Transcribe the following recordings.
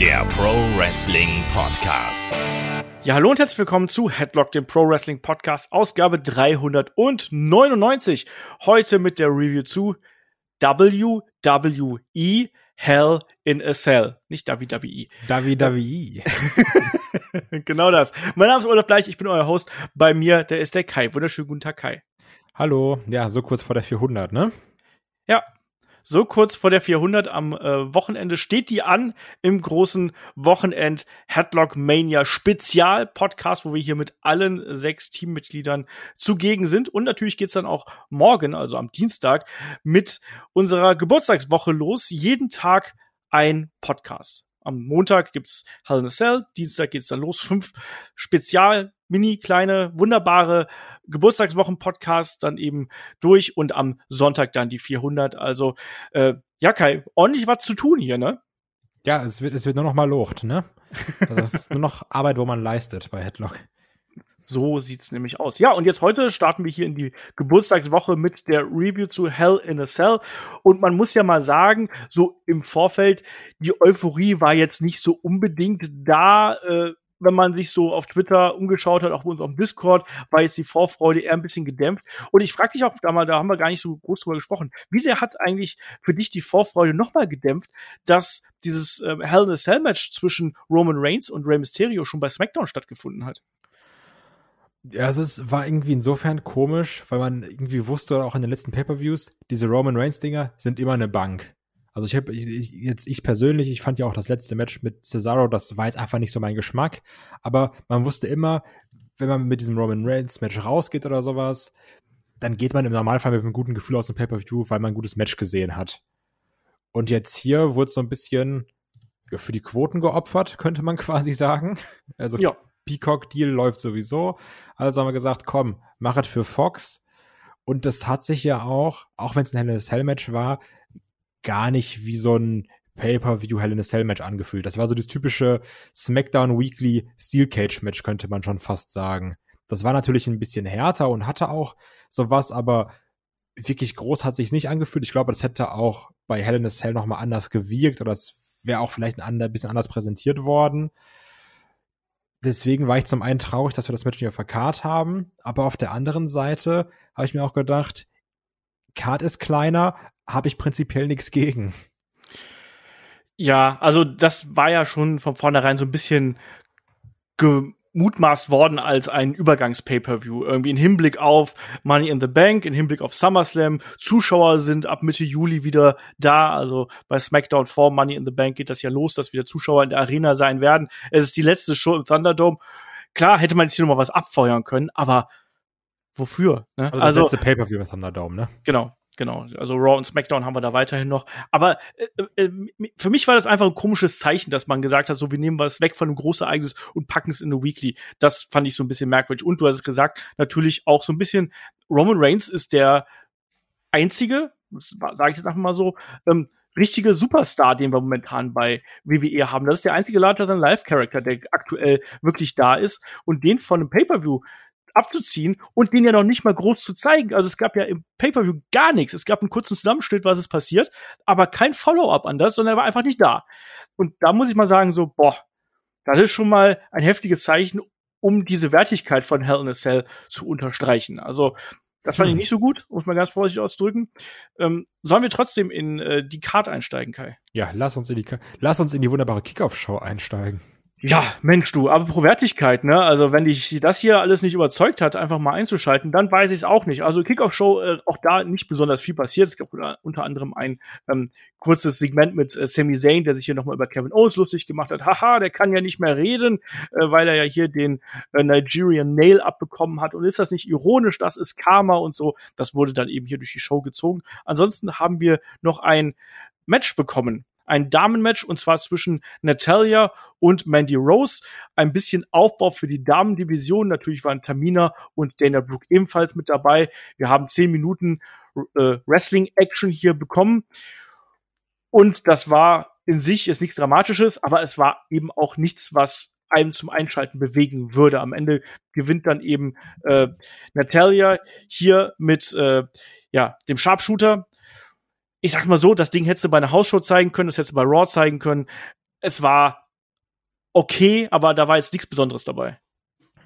der Pro Wrestling Podcast. Ja, hallo und herzlich willkommen zu Headlock, dem Pro Wrestling Podcast, Ausgabe 399. Heute mit der Review zu WWE Hell in a Cell. Nicht WWE. WWE. genau das. Mein Name ist Olaf Bleich, ich bin euer Host. Bei mir, der ist der Kai. Wunderschönen guten Tag, Kai. Hallo. Ja, so kurz vor der 400, ne? Ja, so kurz vor der 400 am äh, Wochenende steht die an im großen Wochenend Headlock Mania Spezial Podcast, wo wir hier mit allen sechs Teammitgliedern zugegen sind. Und natürlich geht's dann auch morgen, also am Dienstag, mit unserer Geburtstagswoche los. Jeden Tag ein Podcast. Am Montag gibt's Hell in a Cell, Dienstag geht's dann los. Fünf Spezial, mini, kleine, wunderbare Geburtstagswochen-Podcast dann eben durch und am Sonntag dann die 400. Also, äh, ja, Kai, ordentlich was zu tun hier, ne? Ja, es wird, es wird nur noch mal locht, ne? Also es ist nur noch Arbeit, wo man leistet bei Headlock. So sieht's nämlich aus. Ja, und jetzt heute starten wir hier in die Geburtstagswoche mit der Review zu Hell in a Cell. Und man muss ja mal sagen, so im Vorfeld, die Euphorie war jetzt nicht so unbedingt da. Äh, wenn man sich so auf Twitter umgeschaut hat, auch bei uns auf dem Discord, war jetzt die Vorfreude eher ein bisschen gedämpft. Und ich frage dich auch da mal, da haben wir gar nicht so groß drüber gesprochen, wie sehr hat eigentlich für dich die Vorfreude nochmal gedämpft, dass dieses äh, Hell in a Cell Match zwischen Roman Reigns und Rey Mysterio schon bei SmackDown stattgefunden hat? Ja, es ist, war irgendwie insofern komisch, weil man irgendwie wusste, auch in den letzten Pay-Per-Views, diese Roman Reigns-Dinger sind immer eine Bank. Also ich habe ich, jetzt ich persönlich, ich fand ja auch das letzte Match mit Cesaro, das war jetzt einfach nicht so mein Geschmack, aber man wusste immer, wenn man mit diesem Roman Reigns Match rausgeht oder sowas, dann geht man im Normalfall mit einem guten Gefühl aus dem Pay-per-View, weil man ein gutes Match gesehen hat. Und jetzt hier wurde so ein bisschen ja, für die Quoten geopfert, könnte man quasi sagen. Also ja. Peacock-Deal läuft sowieso. Also haben wir gesagt, komm, mach es für Fox. Und das hat sich ja auch, auch wenn es ein Hell Cell Match war, gar nicht wie so ein Pay-per-view Hell in a Cell Match angefühlt. Das war so das typische SmackDown Weekly Steel Cage Match, könnte man schon fast sagen. Das war natürlich ein bisschen härter und hatte auch sowas, aber wirklich groß hat sich nicht angefühlt. Ich glaube, das hätte auch bei Hell in a Cell nochmal anders gewirkt oder es wäre auch vielleicht ein bisschen anders präsentiert worden. Deswegen war ich zum einen traurig, dass wir das Match nicht auf der Card haben, aber auf der anderen Seite habe ich mir auch gedacht, Card ist kleiner, habe ich prinzipiell nichts gegen. Ja, also das war ja schon von vornherein so ein bisschen gemutmaßt worden als ein Übergangs-Pay-Per-View. Irgendwie in Hinblick auf Money in the Bank, in Hinblick auf SummerSlam. Zuschauer sind ab Mitte Juli wieder da. Also bei SmackDown vor Money in the Bank geht das ja los, dass wieder Zuschauer in der Arena sein werden. Es ist die letzte Show im Thunderdome. Klar hätte man jetzt hier noch mal was abfeuern können, aber wofür? Ne? Also das also, letzte Pay-Per-View im Thunderdome, ne? Genau. Genau, also Raw und SmackDown haben wir da weiterhin noch. Aber äh, äh, für mich war das einfach ein komisches Zeichen, dass man gesagt hat, so wir nehmen was weg von einem Großereignis und packen es in eine Weekly. Das fand ich so ein bisschen merkwürdig. Und du hast es gesagt, natürlich auch so ein bisschen, Roman Reigns ist der einzige, sage ich jetzt einfach mal so, ähm, richtige Superstar, den wir momentan bei WWE haben. Das ist der einzige Larger than Life Character, der aktuell wirklich da ist und den von einem Pay-per-View abzuziehen und den ja noch nicht mal groß zu zeigen. Also es gab ja im Pay-per-view gar nichts. Es gab einen kurzen Zusammenschnitt, was ist passiert, aber kein Follow-up an das, sondern er war einfach nicht da. Und da muss ich mal sagen, so, boah, das ist schon mal ein heftiges Zeichen, um diese Wertigkeit von Hell in a Cell zu unterstreichen. Also das fand hm. ich nicht so gut, muss man ganz vorsichtig ausdrücken. Ähm, sollen wir trotzdem in äh, die Card einsteigen, Kai? Ja, lass uns in die, lass uns in die wunderbare Kickoff-Show einsteigen. Ja, Mensch, du, aber pro Wertigkeit, ne? Also, wenn dich das hier alles nicht überzeugt hat, einfach mal einzuschalten, dann weiß ich es auch nicht. Also, Kickoff-Show, äh, auch da nicht besonders viel passiert. Es gab unter anderem ein ähm, kurzes Segment mit äh, Sami Zayn, der sich hier nochmal über Kevin Owens lustig gemacht hat. Haha, der kann ja nicht mehr reden, äh, weil er ja hier den äh, Nigerian Nail abbekommen hat. Und ist das nicht ironisch? Das ist Karma und so. Das wurde dann eben hier durch die Show gezogen. Ansonsten haben wir noch ein Match bekommen ein Damenmatch und zwar zwischen Natalia und Mandy Rose. Ein bisschen Aufbau für die Damendivision. Natürlich waren Tamina und Dana Brooke ebenfalls mit dabei. Wir haben zehn Minuten äh, Wrestling-Action hier bekommen. Und das war in sich jetzt nichts Dramatisches, aber es war eben auch nichts, was einem zum Einschalten bewegen würde. Am Ende gewinnt dann eben äh, Natalia hier mit äh, ja, dem Sharpshooter ich sag mal so, das Ding hättest du bei einer Hausshow zeigen können, das hättest du bei Raw zeigen können. Es war okay, aber da war jetzt nichts Besonderes dabei.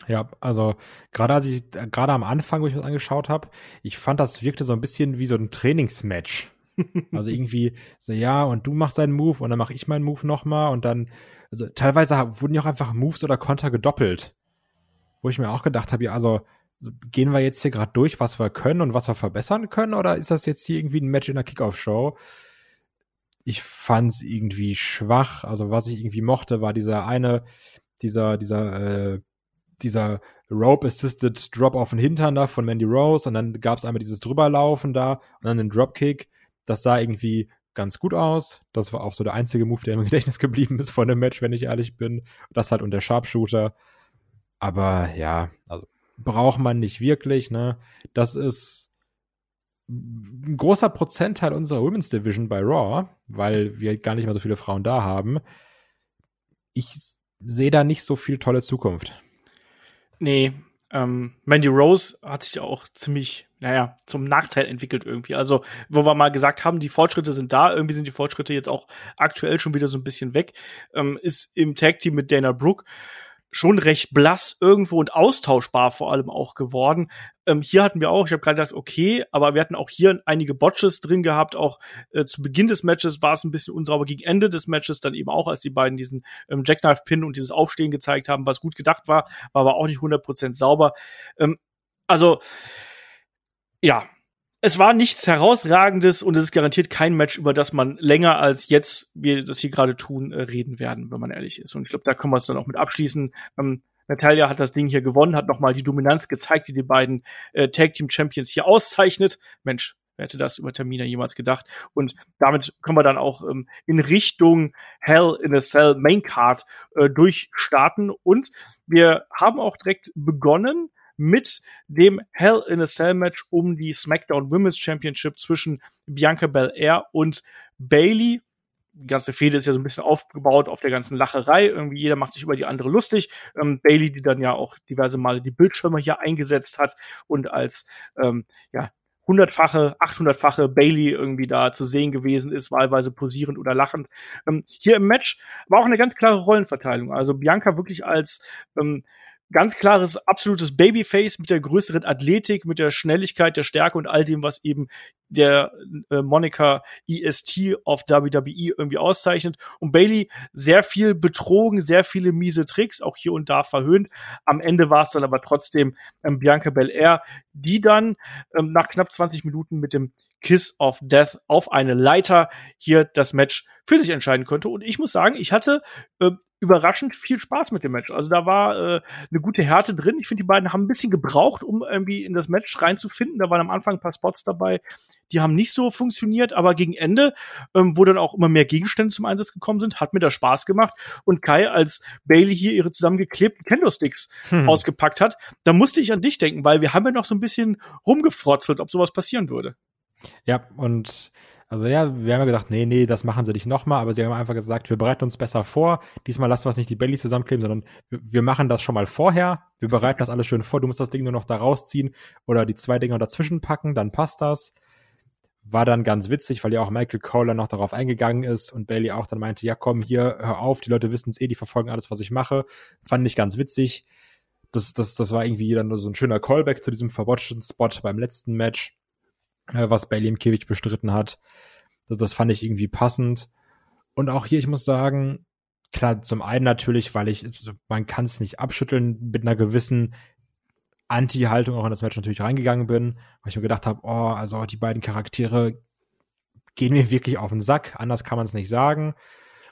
Ja, also gerade als ich gerade am Anfang, wo ich mir das angeschaut habe, ich fand, das wirkte so ein bisschen wie so ein Trainingsmatch. also irgendwie so ja und du machst deinen Move und dann mache ich meinen Move nochmal und dann also teilweise wurden ja auch einfach Moves oder Konter gedoppelt, wo ich mir auch gedacht habe, ja also gehen wir jetzt hier gerade durch, was wir können und was wir verbessern können oder ist das jetzt hier irgendwie ein Match in der Kickoff-Show? Ich fand's irgendwie schwach. Also was ich irgendwie mochte, war dieser eine, dieser dieser äh, dieser Rope-Assisted Drop auf den Hintern da von Mandy Rose und dann gab es einmal dieses Drüberlaufen da und dann den Dropkick. Das sah irgendwie ganz gut aus. Das war auch so der einzige Move, der im Gedächtnis geblieben ist von dem Match, wenn ich ehrlich bin. Das halt und der Sharpshooter. Aber ja, also braucht man nicht wirklich, ne? Das ist ein großer Prozentteil unserer Women's Division bei Raw, weil wir gar nicht mehr so viele Frauen da haben. Ich sehe da nicht so viel tolle Zukunft. Nee, ähm, Mandy Rose hat sich auch ziemlich, naja, zum Nachteil entwickelt irgendwie. Also, wo wir mal gesagt haben, die Fortschritte sind da, irgendwie sind die Fortschritte jetzt auch aktuell schon wieder so ein bisschen weg, ähm, ist im Tag-Team mit Dana Brooke schon recht blass irgendwo und austauschbar vor allem auch geworden. Ähm, hier hatten wir auch, ich habe gerade gedacht, okay, aber wir hatten auch hier einige Botches drin gehabt. Auch äh, zu Beginn des Matches war es ein bisschen unsauber, gegen Ende des Matches dann eben auch, als die beiden diesen ähm, Jackknife-Pin und dieses Aufstehen gezeigt haben, was gut gedacht war, war aber auch nicht 100% sauber. Ähm, also, ja, es war nichts herausragendes und es ist garantiert kein Match, über das man länger als jetzt, wir das hier gerade tun, äh, reden werden, wenn man ehrlich ist. Und ich glaube, da können wir es dann auch mit abschließen. Ähm, Natalia hat das Ding hier gewonnen, hat nochmal die Dominanz gezeigt, die die beiden äh, Tag Team Champions hier auszeichnet. Mensch, wer hätte das über Termina jemals gedacht? Und damit können wir dann auch ähm, in Richtung Hell in a Cell Main Card äh, durchstarten. Und wir haben auch direkt begonnen mit dem Hell in a Cell Match um die SmackDown Women's Championship zwischen Bianca Belair und Bailey. Die ganze Fehde ist ja so ein bisschen aufgebaut auf der ganzen Lacherei. Irgendwie jeder macht sich über die andere lustig. Ähm, Bailey, die dann ja auch diverse Male die Bildschirme hier eingesetzt hat und als ähm, ja hundertfache, achthundertfache Bailey irgendwie da zu sehen gewesen ist, wahlweise posierend oder lachend. Ähm, hier im Match war auch eine ganz klare Rollenverteilung. Also Bianca wirklich als ähm, ganz klares, absolutes Babyface mit der größeren Athletik, mit der Schnelligkeit, der Stärke und all dem, was eben der äh, Monica EST auf WWE irgendwie auszeichnet. Und Bailey sehr viel betrogen, sehr viele miese Tricks, auch hier und da verhöhnt. Am Ende war es dann aber trotzdem ähm, Bianca Belair, die dann ähm, nach knapp 20 Minuten mit dem Kiss of Death auf eine Leiter hier das Match für sich entscheiden könnte. Und ich muss sagen, ich hatte äh, überraschend viel Spaß mit dem Match. Also da war äh, eine gute Härte drin. Ich finde, die beiden haben ein bisschen gebraucht, um irgendwie in das Match reinzufinden. Da waren am Anfang ein paar Spots dabei, die haben nicht so funktioniert, aber gegen Ende, ähm, wo dann auch immer mehr Gegenstände zum Einsatz gekommen sind, hat mir das Spaß gemacht. Und Kai, als Bailey hier ihre zusammengeklebten Kendo-Sticks hm. ausgepackt hat, da musste ich an dich denken, weil wir haben ja noch so ein bisschen rumgefrotzelt, ob sowas passieren würde. Ja, und also ja, wir haben ja gesagt, nee, nee, das machen sie nicht nochmal, aber sie haben einfach gesagt, wir bereiten uns besser vor. Diesmal lassen wir es nicht die Belly zusammenkleben, sondern wir, machen das schon mal vorher. Wir bereiten das alles schön vor. Du musst das Ding nur noch da rausziehen oder die zwei Dinger dazwischen packen, dann passt das. War dann ganz witzig, weil ja auch Michael Kohler noch darauf eingegangen ist und Bailey auch dann meinte, ja komm, hier, hör auf, die Leute wissen es eh, die verfolgen alles, was ich mache. Fand ich ganz witzig. Das, das, das war irgendwie dann so ein schöner Callback zu diesem verbotschten Spot beim letzten Match äh, was Bailey im Käfig bestritten hat. Das, das fand ich irgendwie passend. Und auch hier, ich muss sagen, klar, zum einen natürlich, weil ich, also man kann es nicht abschütteln, mit einer gewissen Anti-Haltung auch in das Match natürlich reingegangen bin, weil ich mir gedacht habe, oh, also die beiden Charaktere gehen mir wirklich auf den Sack, anders kann man es nicht sagen.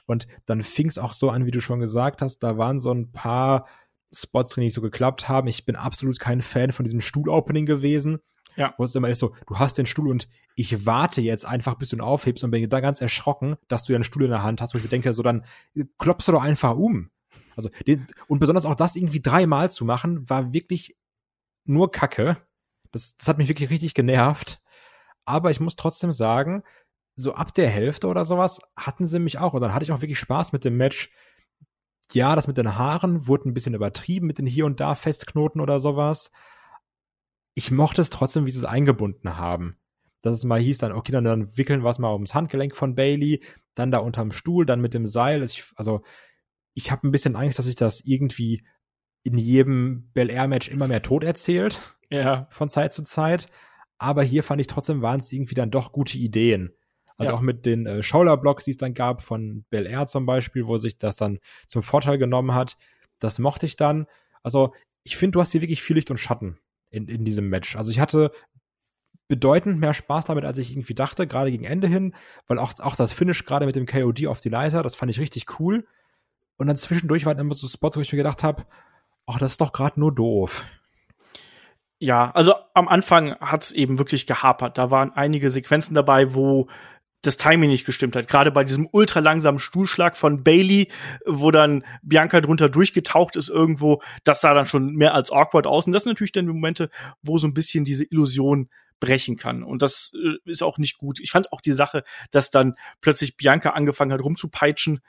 Und dann fing es auch so an, wie du schon gesagt hast, da waren so ein paar Spots die nicht so geklappt haben. Ich bin absolut kein Fan von diesem Stuhl-Opening gewesen. Ja. Wo es immer ist so, du hast den Stuhl und ich warte jetzt einfach, bis du ihn aufhebst und bin da ganz erschrocken, dass du ja einen Stuhl in der Hand hast, wo ich mir denke, so dann klopfst du doch einfach um. Also, den, und besonders auch das irgendwie dreimal zu machen, war wirklich nur Kacke. Das, das hat mich wirklich richtig genervt. Aber ich muss trotzdem sagen, so ab der Hälfte oder sowas hatten sie mich auch. Und dann hatte ich auch wirklich Spaß mit dem Match. Ja, das mit den Haaren wurde ein bisschen übertrieben mit den hier und da Festknoten oder sowas ich mochte es trotzdem, wie sie es eingebunden haben. Dass es mal hieß dann, okay, dann, dann wickeln wir es mal ums Handgelenk von Bailey, dann da unterm Stuhl, dann mit dem Seil. Ich, also ich habe ein bisschen Angst, dass sich das irgendwie in jedem Bel Air Match immer mehr tot erzählt. Ja. Von Zeit zu Zeit. Aber hier fand ich trotzdem waren es irgendwie dann doch gute Ideen. Also Ja. auch mit den äh, Shoulder-Blocks, die es dann gab, von Bel Air zum Beispiel, wo sich das dann zum Vorteil genommen hat. Das mochte ich dann. Also, ich finde, du hast hier wirklich viel Licht und Schatten in, in diesem Match. Also, ich hatte bedeutend mehr Spaß damit, als ich irgendwie dachte, gerade gegen Ende hin, weil auch, auch das Finish gerade mit dem KOD auf die Leiter, das fand ich richtig cool. Und dann zwischendurch waren immer so Spots, wo ich mir gedacht habe, ach, das ist doch gerade nur doof. Ja, also am Anfang hat's eben wirklich gehapert. Da waren einige Sequenzen dabei, wo das Timing nicht gestimmt hat. Gerade bei diesem ultra langsamen Stuhlschlag von Bailey, wo dann Bianca drunter durchgetaucht ist irgendwo, das sah dann schon mehr als awkward aus. Und das sind natürlich dann die Momente, wo so ein bisschen diese Illusion brechen kann. Und das äh, ist auch nicht gut. Ich fand auch die Sache, dass dann plötzlich Bianca angefangen hat rumzupeitschen,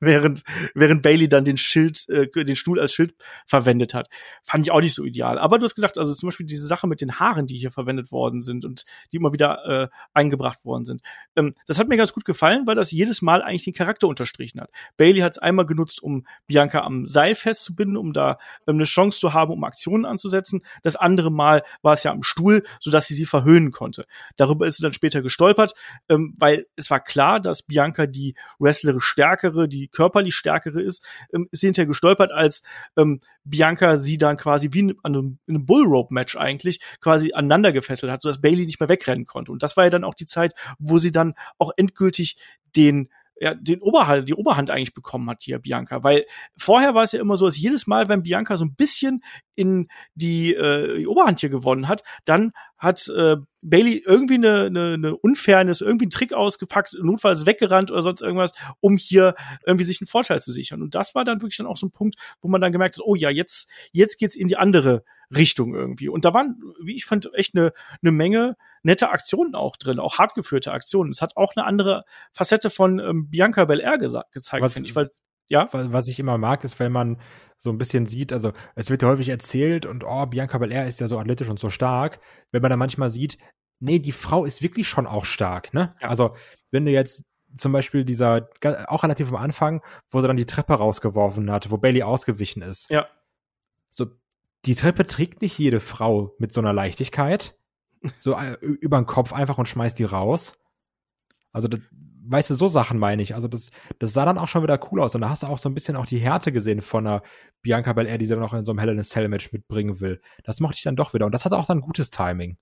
während, während Bailey dann den Schild, äh, den Stuhl als Schild verwendet hat. Fand ich auch nicht so ideal. Aber du hast gesagt, also zum Beispiel diese Sache mit den Haaren, die hier verwendet worden sind und die immer wieder äh, eingebracht worden sind. Ähm, das hat mir ganz gut gefallen, weil das jedes Mal eigentlich den Charakter unterstrichen hat. Bailey hat es einmal genutzt, um Bianca am Seil festzubinden, um da ähm, eine Chance zu haben, um Aktionen anzusetzen. Das andere Mal war es ja am Stuhl, sodass sie sie verhöhnen konnte. Darüber ist sie dann später gestolpert, ähm, weil es war klar, dass Bianca die wrestlerisch stärkere, die körperlich stärkere ist, ähm, ist sie hinterher gestolpert, als ähm, Bianca sie dann quasi wie in einem, in einem Bullrope-Match eigentlich quasi aneinander gefesselt hat, sodass Bailey nicht mehr wegrennen konnte. Und das war ja dann auch die Zeit, wo sie dann auch endgültig den ja, den Oberhand, die Oberhand eigentlich bekommen hat hier Bianca, weil vorher war es ja immer so, dass jedes Mal, wenn Bianca so ein bisschen in die, äh, die Oberhand hier gewonnen hat, dann hat äh, Bailey irgendwie eine, eine, eine Unfairness, irgendwie einen Trick ausgepackt, notfalls weggerannt oder sonst irgendwas, um hier irgendwie sich einen Vorteil zu sichern. Und das war dann wirklich dann auch so ein Punkt, wo man dann gemerkt hat, oh ja, jetzt, jetzt geht's in die andere Richtung irgendwie. Und da waren, wie ich fand, echt eine, eine Menge nette Aktionen auch drin, auch hart geführte Aktionen. Es hat auch eine andere Facette von ähm, Bianca Belair gezeigt, Was- finde ich, weil, ja, Wa- Was ich immer mag, ist, wenn man so ein bisschen sieht, also es wird ja häufig erzählt und oh, Bianca Belair ist ja so athletisch und so stark, wenn man dann manchmal sieht, nee, die Frau ist wirklich schon auch stark, ne? Ja. Also, wenn du jetzt zum Beispiel dieser, auch relativ am Anfang, wo sie dann die Treppe rausgeworfen hat, wo Bailey ausgewichen ist. Ja. So, die Treppe trägt nicht jede Frau mit so einer Leichtigkeit. So äh, über den Kopf einfach und schmeißt die raus. Also, das, weißt du, so Sachen meine ich. Also, das, das sah dann auch schon wieder cool aus. Und da hast du auch so ein bisschen auch die Härte gesehen von einer Bianca Belair, die sie dann auch in so einem Hell in a Cell Match mitbringen will. Das mochte ich dann doch wieder. Und das hatte auch dann gutes Timing.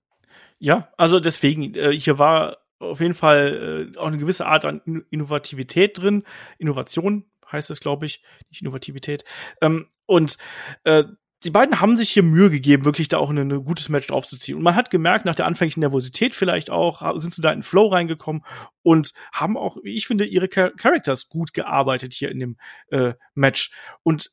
Ja, also deswegen, äh, hier war auf jeden Fall äh, auch eine gewisse Art an In- Innovativität drin. Innovation heißt es, glaube ich, nicht Innovativität. Ähm, und äh, die beiden haben sich hier Mühe gegeben, wirklich da auch ein gutes Match draufzuziehen. Und man hat gemerkt, nach der anfänglichen Nervosität vielleicht auch, sind sie da in den Flow reingekommen und haben auch, wie ich finde, ihre Char Characters gut gearbeitet hier in dem äh, Match. Und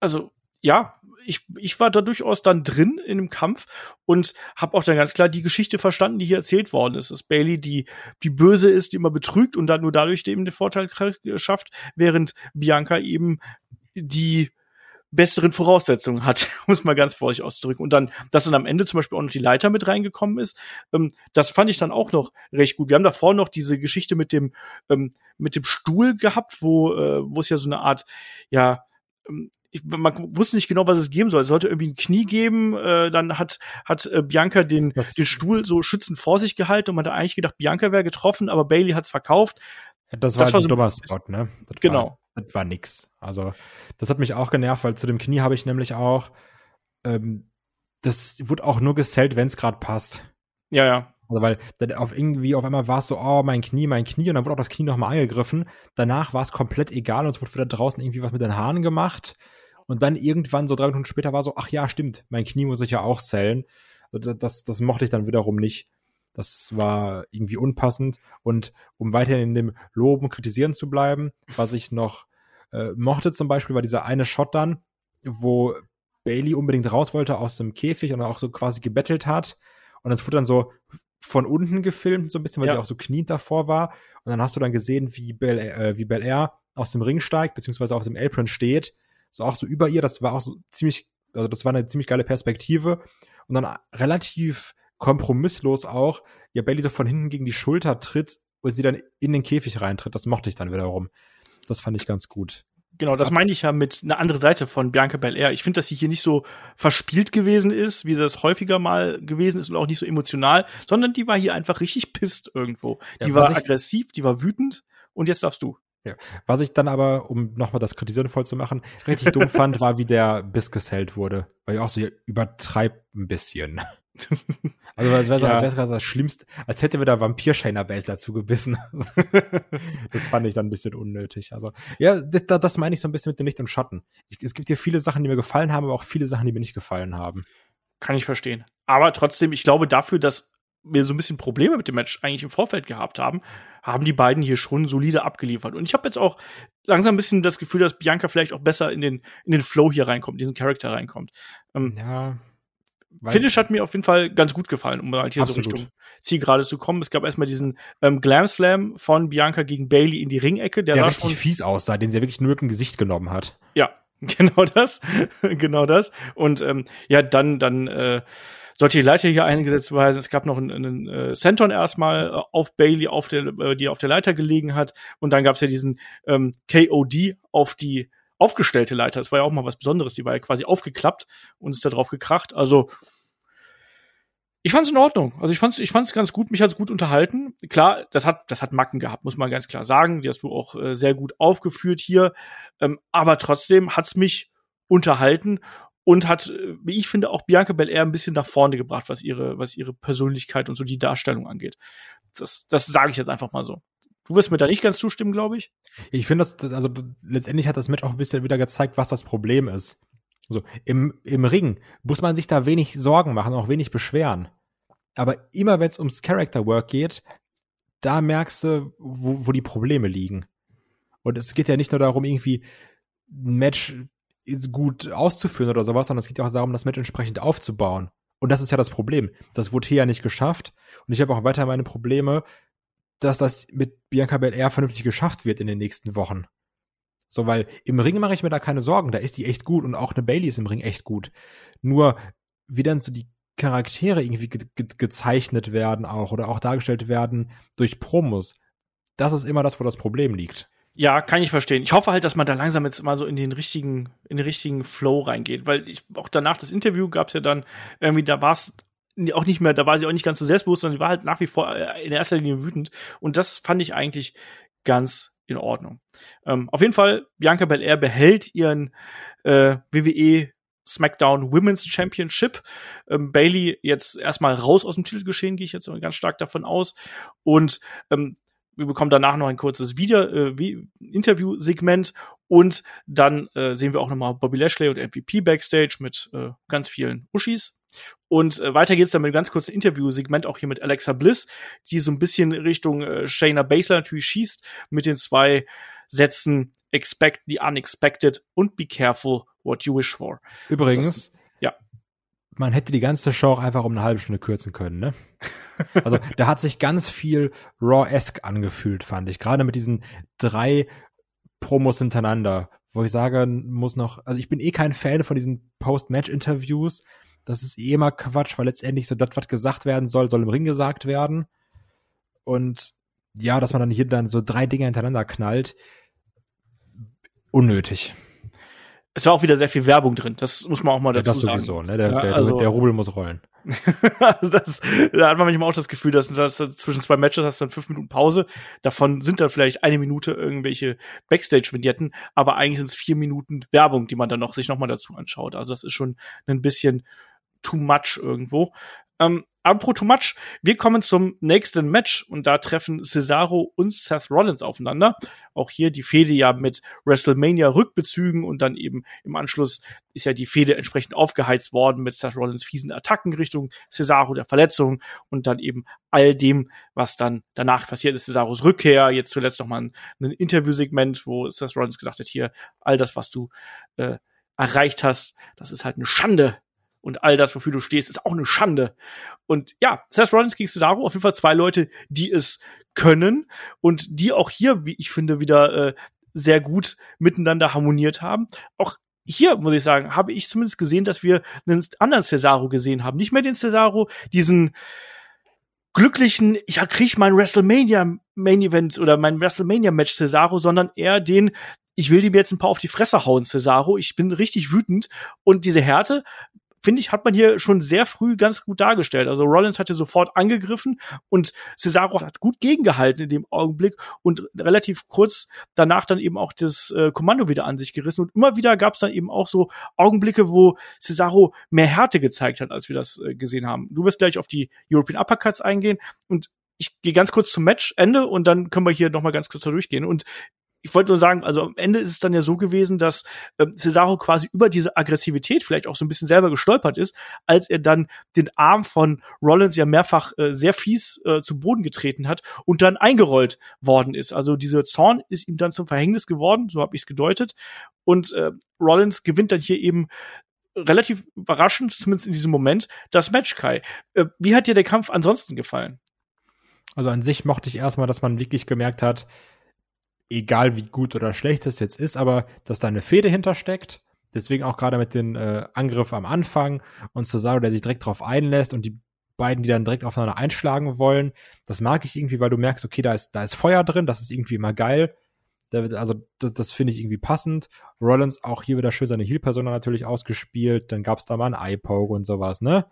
also, ja, ich, ich war da durchaus dann drin in dem Kampf und habe auch dann ganz klar die Geschichte verstanden, die hier erzählt worden ist. Dass Bailey die, die böse ist, die immer betrügt und dann nur dadurch eben den Vorteil schafft, während Bianca eben die besseren Voraussetzungen hat, muss mal ganz vorsichtig auszudrücken. Und dann, dass dann am Ende zum Beispiel auch noch die Leiter mit reingekommen ist, ähm, das fand ich dann auch noch recht gut. Wir haben davor noch diese Geschichte mit dem, ähm, mit dem Stuhl gehabt, wo, äh, wo es ja so eine Art, ja, ähm, ich, man wusste nicht genau, was es geben soll. Es sollte irgendwie ein Knie geben. Äh, dann hat hat äh, Bianca den Das- den Stuhl so schützend vor sich gehalten und man hat eigentlich gedacht, Bianca wäre getroffen, aber Bailey hat's verkauft. Das war, Das war ein so- dummer Spot, ne? Das Genau. War, das war nix. Also, das hat mich auch genervt, weil zu dem Knie habe ich nämlich auch, ähm, das wurde auch nur gesellt, wenn es gerade passt. Ja, ja. Also, weil dann auf irgendwie auf einmal war es so, oh, mein Knie, mein Knie, und dann wurde auch das Knie nochmal angegriffen. Danach war es komplett egal und es wurde wieder draußen irgendwie was mit den Haaren gemacht. Und dann irgendwann, so drei Minuten später, war so, ach ja, stimmt, mein Knie muss ich ja auch zählen. Also Das, das, das mochte ich dann wiederum nicht. Das war irgendwie unpassend. Und um weiterhin in dem Loben, Kritisieren zu bleiben, was ich noch äh, mochte zum Beispiel, war dieser eine Shot dann, wo Bailey unbedingt raus wollte aus dem Käfig und auch so quasi gebettelt hat. Und das wurde dann so von unten gefilmt, so ein bisschen, weil Ja. sie auch so kniend davor war. Und dann hast du dann gesehen, wie Bel, äh, wie Bel Air aus dem Ring steigt, beziehungsweise auf dem Apron steht. So auch so über ihr. Das war auch so ziemlich, also das war eine ziemlich geile Perspektive. Und dann relativ kompromisslos auch, ja, Bailey so von hinten gegen die Schulter tritt und sie dann in den Käfig reintritt. Das mochte ich dann wiederum. Das fand ich ganz gut. Genau, das meine ich ja mit einer anderen Seite von Bianca Belair. Ich finde, dass sie hier nicht so verspielt gewesen ist, wie sie das häufiger mal gewesen ist und auch nicht so emotional, sondern die war hier einfach richtig pisst irgendwo. Die Ja, war aggressiv, die war wütend und jetzt darfst du. Ja. Was ich dann aber, um nochmal das Kritisieren voll zu machen, richtig dumm fand, war, wie der Biss gesellt wurde. Weil ich auch so, ihr übertreibt ein bisschen. Also als wäre Ja. wär's gerade das Schlimmste, als hätte wir da Vampir-Shayna Baszler zugebissen. das fand ich dann ein bisschen unnötig. Also, ja, das, da- das meine ich so ein bisschen mit dem Licht und Schatten. Ich, es gibt hier viele Sachen, die mir gefallen haben, aber auch viele Sachen, die mir nicht gefallen haben. Kann ich verstehen. Aber trotzdem, ich glaube, dafür, dass wir so ein bisschen Probleme mit dem Match eigentlich im Vorfeld gehabt haben, haben die beiden hier schon solide abgeliefert. Und ich habe jetzt auch langsam ein bisschen das Gefühl, dass Bianca vielleicht auch besser in den, in den Flow hier reinkommt, in diesen Charakter reinkommt. Ähm, Ja. Weiß- Finish hat mir auf jeden Fall ganz gut gefallen, um halt hier Absolut. so Richtung Zielgerade zu kommen. Es gab erstmal diesen ähm, Glam Slam von Bianca gegen Bailey in die Ringecke. Der der sah richtig schon, fies aussah, den sie ja wirklich nur mit dem Gesicht genommen hat. ja, genau das, genau das. Und ähm, ja, dann, dann äh, sollte die Leiter hier eingesetzt werden. Es gab noch einen, einen äh, Senton erstmal äh, auf Bailey, auf der, äh, die auf der Leiter gelegen hat. Und dann gab es ja diesen ähm, KOD auf die aufgestellte Leiter. Das war ja auch mal was Besonderes. Die war ja quasi aufgeklappt und ist da drauf gekracht. Also ich fand's in Ordnung. Also ich fand's, ich fand's ganz gut. Mich hat's gut unterhalten. Klar, das hat, das hat Macken gehabt, muss man ganz klar sagen. Die hast du auch äh, sehr gut aufgeführt hier. Ähm, aber trotzdem hat's mich unterhalten und hat, äh, wie ich finde, auch Bianca Belair ein bisschen nach vorne gebracht, was ihre, was ihre Persönlichkeit und so die Darstellung angeht. Das, das sage ich jetzt einfach mal so. Du wirst mir da nicht ganz zustimmen, glaube ich. Ich finde, das, also letztendlich hat das Match auch ein bisschen wieder gezeigt, was das Problem ist. So, im, im Ring muss man sich da wenig Sorgen machen, auch wenig beschweren. Aber immer wenn es ums Character Work geht, da merkst du, wo, wo die Probleme liegen. Und es geht ja nicht nur darum, irgendwie ein Match gut auszuführen oder sowas, sondern es geht ja auch darum, das Match entsprechend aufzubauen. Und das ist ja das Problem. Das wurde hier ja nicht geschafft. Und ich habe auch weiter meine Probleme, dass das mit Bianca Belair vernünftig geschafft wird in den nächsten Wochen. So, weil im Ring mache ich mir da keine Sorgen. Da ist die echt gut und auch eine Bailey ist im Ring echt gut. Nur, wie dann so die Charaktere irgendwie ge ge gezeichnet werden auch oder auch dargestellt werden durch Promos. Das ist immer das, wo das Problem liegt. Ja, kann ich verstehen. Ich hoffe halt, dass man da langsam jetzt mal so in den richtigen, in den richtigen Flow reingeht, weil ich auch danach das Interview gab's ja dann irgendwie, da war es auch nicht mehr, da war sie auch nicht ganz so selbstbewusst, sondern sie war halt nach wie vor äh, in erster Linie wütend. Und das fand ich eigentlich ganz in Ordnung. Ähm, auf jeden Fall, Bianca Belair behält ihren äh, WWE SmackDown Women's Championship. Ähm, Bailey jetzt erstmal raus aus dem Titelgeschehen, gehe ich jetzt ganz stark davon aus. Und ähm, wir bekommen danach noch ein kurzes Video, äh, Interview-Segment und dann äh, sehen wir auch nochmal Bobby Lashley und MVP Backstage mit äh, ganz vielen Uschis. Und äh, weiter geht's dann mit einem ganz kurzen Interview-Segment auch hier mit Alexa Bliss, die so ein bisschen Richtung äh, Shayna Baszler natürlich schießt mit den zwei Sätzen Expect the unexpected und Be careful what you wish for. Übrigens, ja. man hätte die ganze Show auch einfach um eine halbe Stunde kürzen können, ne? Also, da hat sich ganz viel Raw-esque angefühlt, fand ich. Gerade mit diesen drei Promos hintereinander, wo ich sagen muss noch, also ich bin eh kein Fan von diesen Post-Match-Interviews. Das ist eh immer Quatsch, weil letztendlich so das, was gesagt werden soll, soll im Ring gesagt werden. Und ja, dass man dann hier dann so drei Dinge hintereinander knallt, unnötig. Es war auch wieder sehr viel Werbung drin. Das muss man auch mal Ja, dazu das sagen. sowieso, ne? Der, Ja, der, also- der Rubel muss rollen. also das, da hat man manchmal auch das Gefühl, dass, dass zwischen zwei Matches hast du dann fünf Minuten Pause. Davon sind dann vielleicht eine Minute irgendwelche Backstage-Vignetten, aber eigentlich sind es vier Minuten Werbung, die man dann noch sich nochmal dazu anschaut. Also das ist schon ein bisschen too much irgendwo. Ähm, apropos too much, wir kommen zum nächsten Match und da treffen Cesaro und Seth Rollins aufeinander. Auch hier die Fehde ja mit WrestleMania Rückbezügen und dann eben im Anschluss ist ja die Fehde entsprechend aufgeheizt worden mit Seth Rollins fiesen Attacken Richtung Cesaro der Verletzung und dann eben all dem, was dann danach passiert ist, Cesaros Rückkehr, jetzt zuletzt noch mal ein, ein Interviewsegment, wo Seth Rollins gesagt hat, hier, all das, was du äh, erreicht hast, das ist halt eine Schande. Und all das, wofür du stehst, ist auch eine Schande. Und ja, Seth Rollins gegen Cesaro, auf jeden Fall zwei Leute, die es können und die auch hier, wie ich finde, wieder äh, sehr gut miteinander harmoniert haben. Auch hier, muss ich sagen, habe ich zumindest gesehen, dass wir einen anderen Cesaro gesehen haben. Nicht mehr den Cesaro, diesen glücklichen, ich mein WrestleMania Main Event oder mein WrestleMania Match Cesaro, sondern eher den, ich will dem jetzt ein paar auf die Fresse hauen, Cesaro. Ich bin richtig wütend. Und diese Härte, finde ich, hat man hier schon sehr früh ganz gut dargestellt. Also Rollins hatte sofort angegriffen und Cesaro hat gut gegengehalten in dem Augenblick und relativ kurz danach dann eben auch das äh, Kommando wieder an sich gerissen. Und immer wieder gab es dann eben auch so Augenblicke, wo Cesaro mehr Härte gezeigt hat, als wir das äh, gesehen haben. Du wirst gleich auf die European Uppercuts eingehen und ich gehe ganz kurz zum Matchende und dann können wir hier noch mal ganz kurz durchgehen. Und ich wollte nur sagen, also am Ende ist es dann ja so gewesen, dass äh, Cesaro quasi über diese Aggressivität vielleicht auch so ein bisschen selber gestolpert ist, als er dann den Arm von Rollins ja mehrfach äh, sehr fies äh, zu Boden getreten hat und dann eingerollt worden ist. Also dieser Zorn ist ihm dann zum Verhängnis geworden, so habe ich es gedeutet. Und äh, Rollins gewinnt dann hier eben relativ überraschend, zumindest in diesem Moment, das Match, Kai. Äh, wie hat dir der Kampf ansonsten gefallen? Also an sich mochte ich erstmal, dass man wirklich gemerkt hat, egal wie gut oder schlecht es jetzt ist, aber dass da eine Fehde hintersteckt. Deswegen auch gerade mit dem äh, Angriff am Anfang und Cesaro, der sich direkt darauf einlässt und die beiden, die dann direkt aufeinander einschlagen wollen. Das mag ich irgendwie, weil du merkst, okay, da ist, da ist Feuer drin, das ist irgendwie immer geil. also das, das finde ich irgendwie passend. Rollins auch hier wieder schön seine Heal-Persona natürlich ausgespielt. Dann gab es da mal ein Eye-Poke und sowas, ne?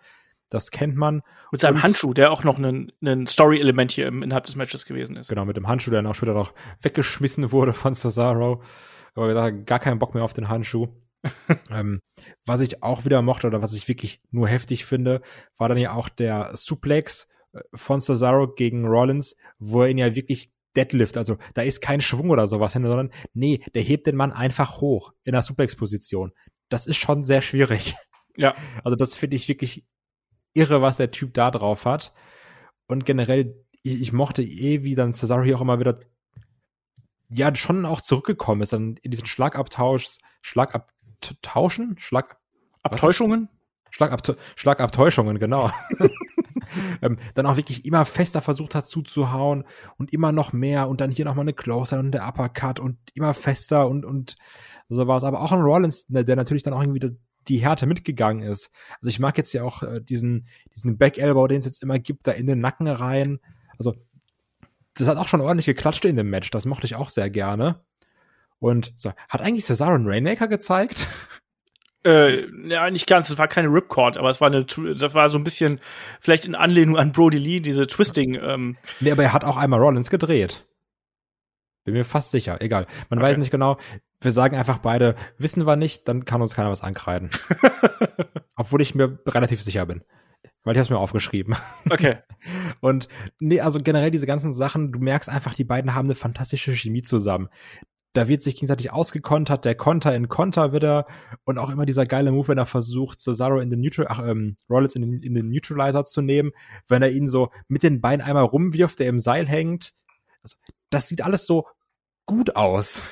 Das kennt man. Mit seinem und, Handschuh, der auch noch ein Story-Element hier im innerhalb des Matches gewesen ist. Genau, mit dem Handschuh, der dann auch später noch weggeschmissen wurde von Cesaro. Aber gesagt, gar keinen Bock mehr auf den Handschuh. ähm, was ich auch wieder mochte oder was ich wirklich nur heftig finde, war dann ja auch der Suplex äh, von Cesaro gegen Rollins, wo er ihn ja wirklich deadlift. Also da ist kein Schwung oder sowas hin, sondern nee, der hebt den Mann einfach hoch in der Suplex-Position. Das ist schon sehr schwierig. Ja. Also das finde ich wirklich irre, was der Typ da drauf hat. Und generell, ich, ich mochte eh, wie dann Cesaro hier auch immer wieder ja schon auch zurückgekommen ist, dann in diesen Schlagabtausch, Schlagabtauschen, Schlag Abtäuschungen? Schlagabtä Schlagabtäuschungen, genau. ähm, dann auch wirklich immer fester versucht hat zuzuhauen und immer noch mehr und dann hier nochmal eine Closer und der Uppercut und immer fester und, und so war es. Aber auch ein Rollins, der, der natürlich dann auch irgendwie die Härte mitgegangen ist. Also ich mag jetzt ja auch äh, diesen, diesen Back Elbow, den es jetzt immer gibt, da in den Nacken rein. Also das hat auch schon ordentlich geklatscht in dem Match. Das mochte ich auch sehr gerne. Und so, hat eigentlich Cesaro einen Rainmaker gezeigt? Äh, ja, nicht ganz. Es war keine Ripcord, aber es war eine, das war so ein bisschen vielleicht in Anlehnung an Brody Lee, diese Twisting. Ähm. Nee, aber er hat auch einmal Rollins gedreht. Bin mir fast sicher. Egal. Man okay. weiß nicht genau. Wir sagen einfach beide, wissen wir nicht, dann kann uns keiner was ankreiden. Obwohl ich mir relativ sicher bin. Weil ich habe es mir aufgeschrieben. Okay. Und nee, also generell diese ganzen Sachen, du merkst einfach, die beiden haben eine fantastische Chemie zusammen. Da wird sich gegenseitig ausgekontert, der Konter in Konter wieder und auch immer dieser geile Move, wenn er versucht, Cesaro in den Neutral, ach, ähm, Rollins in den, in den Neutralizer zu nehmen, wenn er ihn so mit den Beinen einmal rumwirft, der im Seil hängt. Also, das sieht alles so gut aus.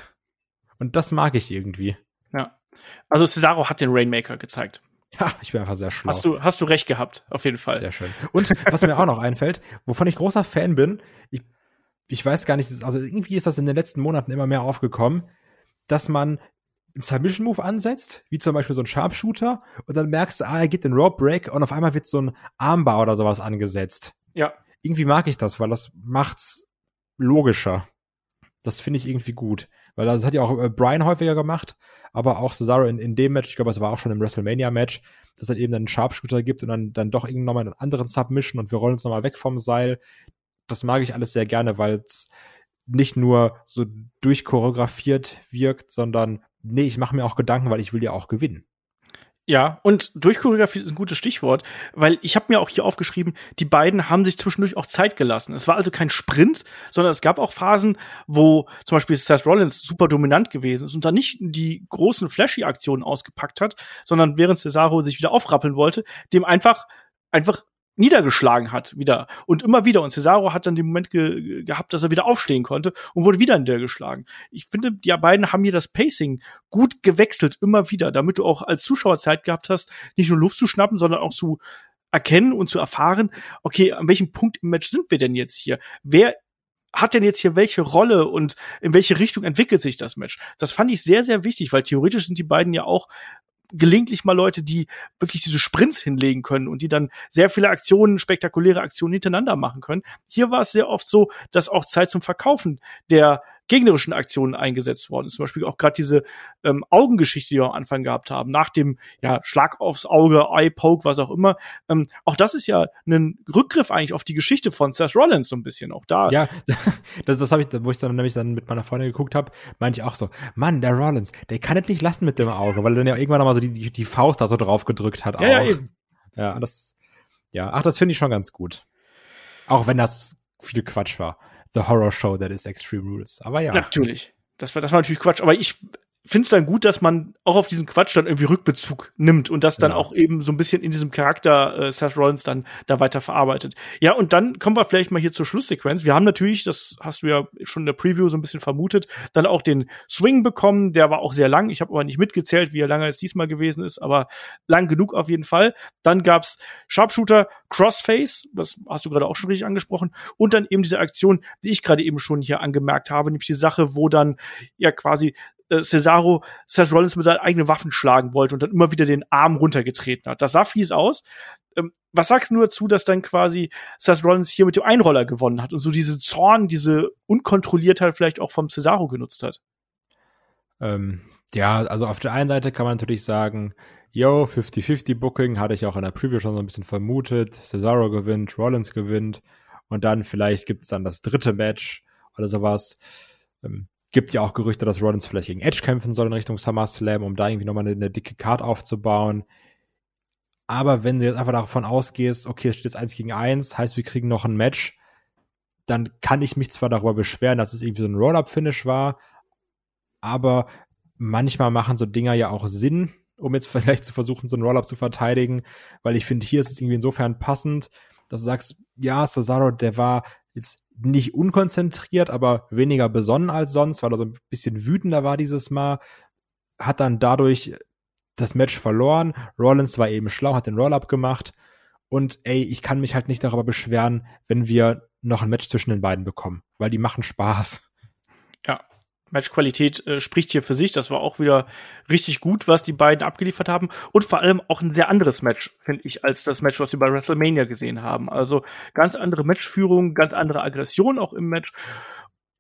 Und das mag ich irgendwie. Ja. Also Cesaro hat den Rainmaker gezeigt. Ja, ich bin einfach sehr schlau. Hast du, hast du recht gehabt, auf jeden Fall. Sehr schön. Und was mir auch noch einfällt, wovon ich großer Fan bin, ich, ich weiß gar nicht, also irgendwie ist das in den letzten Monaten immer mehr aufgekommen, dass man einen Submission Move ansetzt, wie zum Beispiel so ein Sharpshooter, und dann merkst du, ah, er geht den Rope Break und auf einmal wird so ein Armbar oder sowas angesetzt. Ja. Irgendwie mag ich das, weil das macht's logischer. Das finde ich irgendwie gut. Weil das hat ja auch äh, Brian häufiger gemacht, aber auch Cesaro in, in dem Match, ich glaube, es war auch schon im WrestleMania-Match, dass es eben dann einen Sharpshooter gibt und dann, dann doch irgendwie nochmal einen anderen Submission und wir rollen uns nochmal weg vom Seil. Das mag ich alles sehr gerne, weil es nicht nur so durchchoreografiert wirkt, sondern nee, ich mache mir auch Gedanken, weil ich will ja auch gewinnen. Ja, und Durchchoreografie ist ein gutes Stichwort, weil ich habe mir auch hier aufgeschrieben, die beiden haben sich zwischendurch auch Zeit gelassen. Es war also kein Sprint, sondern es gab auch Phasen, wo zum Beispiel Seth Rollins super dominant gewesen ist und dann nicht die großen Flashy-Aktionen ausgepackt hat, sondern während Cesaro sich wieder aufrappeln wollte, dem einfach einfach niedergeschlagen hat wieder und immer wieder und Cesaro hat dann den Moment ge gehabt, dass er wieder aufstehen konnte und wurde wieder niedergeschlagen. Ich finde, die beiden haben hier das Pacing gut gewechselt immer wieder, damit du auch als Zuschauer Zeit gehabt hast, nicht nur Luft zu schnappen, sondern auch zu erkennen und zu erfahren, okay, an welchem Punkt im Match sind wir denn jetzt hier? Wer hat denn jetzt hier welche Rolle und in welche Richtung entwickelt sich das Match? Das fand ich sehr, sehr wichtig, weil theoretisch sind die beiden ja auch gelegentlich mal Leute, die wirklich diese Sprints hinlegen können und die dann sehr viele Aktionen, spektakuläre Aktionen hintereinander machen können. Hier war es sehr oft so, dass auch Zeit zum Verkaufen der gegnerischen Aktionen eingesetzt worden ist. Zum Beispiel auch gerade diese ähm, Augengeschichte, die wir am Anfang gehabt haben, nach dem ja, Schlag aufs Auge, Eye Poke, was auch immer. Ähm, auch das ist ja ein Rückgriff eigentlich auf die Geschichte von Seth Rollins so ein bisschen. Auch da. Ja, das, das habe ich, wo ich dann nämlich dann mit meiner Freundin geguckt habe, meinte ich auch so, Mann, der Rollins, der kann es nicht lassen mit dem Auge, weil er dann ja irgendwann nochmal so die, die, die Faust da so drauf gedrückt hat. Ja, auch. ja, eben. Ja, das, ja, ach, das finde ich schon ganz gut. Auch wenn das viel Quatsch war. The Horror Show that is Extreme Rules. Aber ja. Natürlich. Das war, das war natürlich Quatsch. Aber ich finde es dann gut, dass man auch auf diesen Quatsch dann irgendwie Rückbezug nimmt und das dann ja. auch eben so ein bisschen in diesem Charakter äh, Seth Rollins dann da weiter verarbeitet. Ja, und dann kommen wir vielleicht mal hier zur Schlusssequenz. Wir haben natürlich, das hast du ja schon in der Preview so ein bisschen vermutet, dann auch den Swing bekommen. Der war auch sehr lang. Ich habe aber nicht mitgezählt, wie lange es diesmal gewesen ist, aber lang genug auf jeden Fall. Dann gab's Sharpshooter Crossface, das hast du gerade auch schon richtig angesprochen, und dann eben diese Aktion, die ich gerade eben schon hier angemerkt habe, nämlich die Sache, wo dann ja quasi äh, Cesaro Seth Rollins mit seinen eigenen Waffen schlagen wollte und dann immer wieder den Arm runtergetreten hat. Das sah fies aus. Ähm, was sagst du dazu, dass dann quasi Seth Rollins hier mit dem Einroller gewonnen hat und so diese Zorn, diese Unkontrolliertheit vielleicht auch vom Cesaro genutzt hat? Ähm, ja, also auf der einen Seite kann man natürlich sagen, yo, 50-50 Booking hatte ich auch in der Preview schon so ein bisschen vermutet. Cesaro gewinnt, Rollins gewinnt und dann vielleicht gibt es dann das dritte Match oder sowas. Ähm, Gibt ja auch Gerüchte, dass Rollins vielleicht gegen Edge kämpfen soll in Richtung SummerSlam, um da irgendwie nochmal eine, eine dicke Card aufzubauen. Aber wenn du jetzt einfach davon ausgehst, okay, es steht jetzt eins gegen eins, heißt, wir kriegen noch ein Match, dann kann ich mich zwar darüber beschweren, dass es irgendwie so ein Roll-Up-Finish war, aber manchmal machen so Dinger ja auch Sinn, um jetzt vielleicht zu versuchen, so ein Roll-Up zu verteidigen, weil ich finde, hier ist es irgendwie insofern passend, dass du sagst, ja, Cesaro, der war jetzt nicht unkonzentriert, aber weniger besonnen als sonst, weil er so ein bisschen wütender war dieses Mal, hat dann dadurch das Match verloren. Rollins war eben schlau, hat den Roll-Up gemacht. Und ey, ich kann mich halt nicht darüber beschweren, wenn wir noch ein Match zwischen den beiden bekommen, weil die machen Spaß. Matchqualität äh, spricht hier für sich. Das war auch wieder richtig gut, was die beiden abgeliefert haben. Und vor allem auch ein sehr anderes Match, finde ich, als das Match, was wir bei WrestleMania gesehen haben. Also ganz andere Matchführung, ganz andere Aggression auch im Match.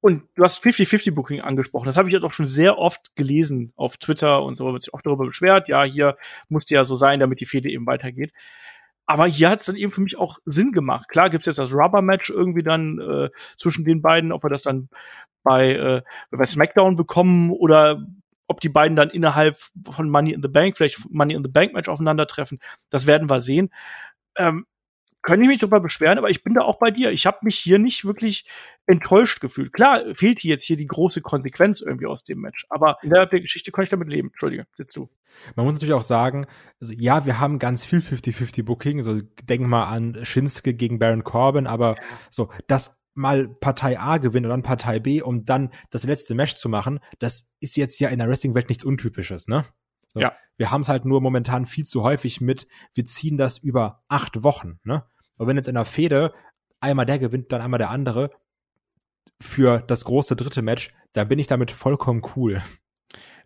Und du hast 50-50 Booking angesprochen. Das habe ich jetzt auch schon sehr oft gelesen auf Twitter und so, wird sich auch darüber beschwert. Ja, hier musste ja so sein, damit die Fehde eben weitergeht. Aber hier hat es dann eben für mich auch Sinn gemacht. Klar gibt's jetzt das Rubber-Match irgendwie dann äh, zwischen den beiden, ob wir das dann bei, äh, bei SmackDown bekommen oder ob die beiden dann innerhalb von Money in the Bank, vielleicht Money in the Bank Match aufeinandertreffen, das werden wir sehen. Ähm, kann ich mich darüber beschweren, aber ich bin da auch bei dir. Ich habe mich hier nicht wirklich enttäuscht gefühlt. Klar, fehlt hier jetzt hier die große Konsequenz irgendwie aus dem Match, aber in der Geschichte kann ich damit leben. Entschuldige, sitzt du. Man muss natürlich auch sagen, also ja, wir haben ganz viel 50-50 Booking, so denk mal an Shinsuke gegen Baron Corbin, aber so, dass mal Partei A gewinnt und dann Partei B, um dann das letzte Match zu machen, das ist jetzt ja in der Wrestling-Welt nichts Untypisches, ne? So, ja. Wir haben es halt nur momentan viel zu häufig mit, wir ziehen das über acht Wochen, ne? Und wenn jetzt in der Fehde einmal der gewinnt, dann einmal der andere für das große dritte Match, dann bin ich damit vollkommen cool.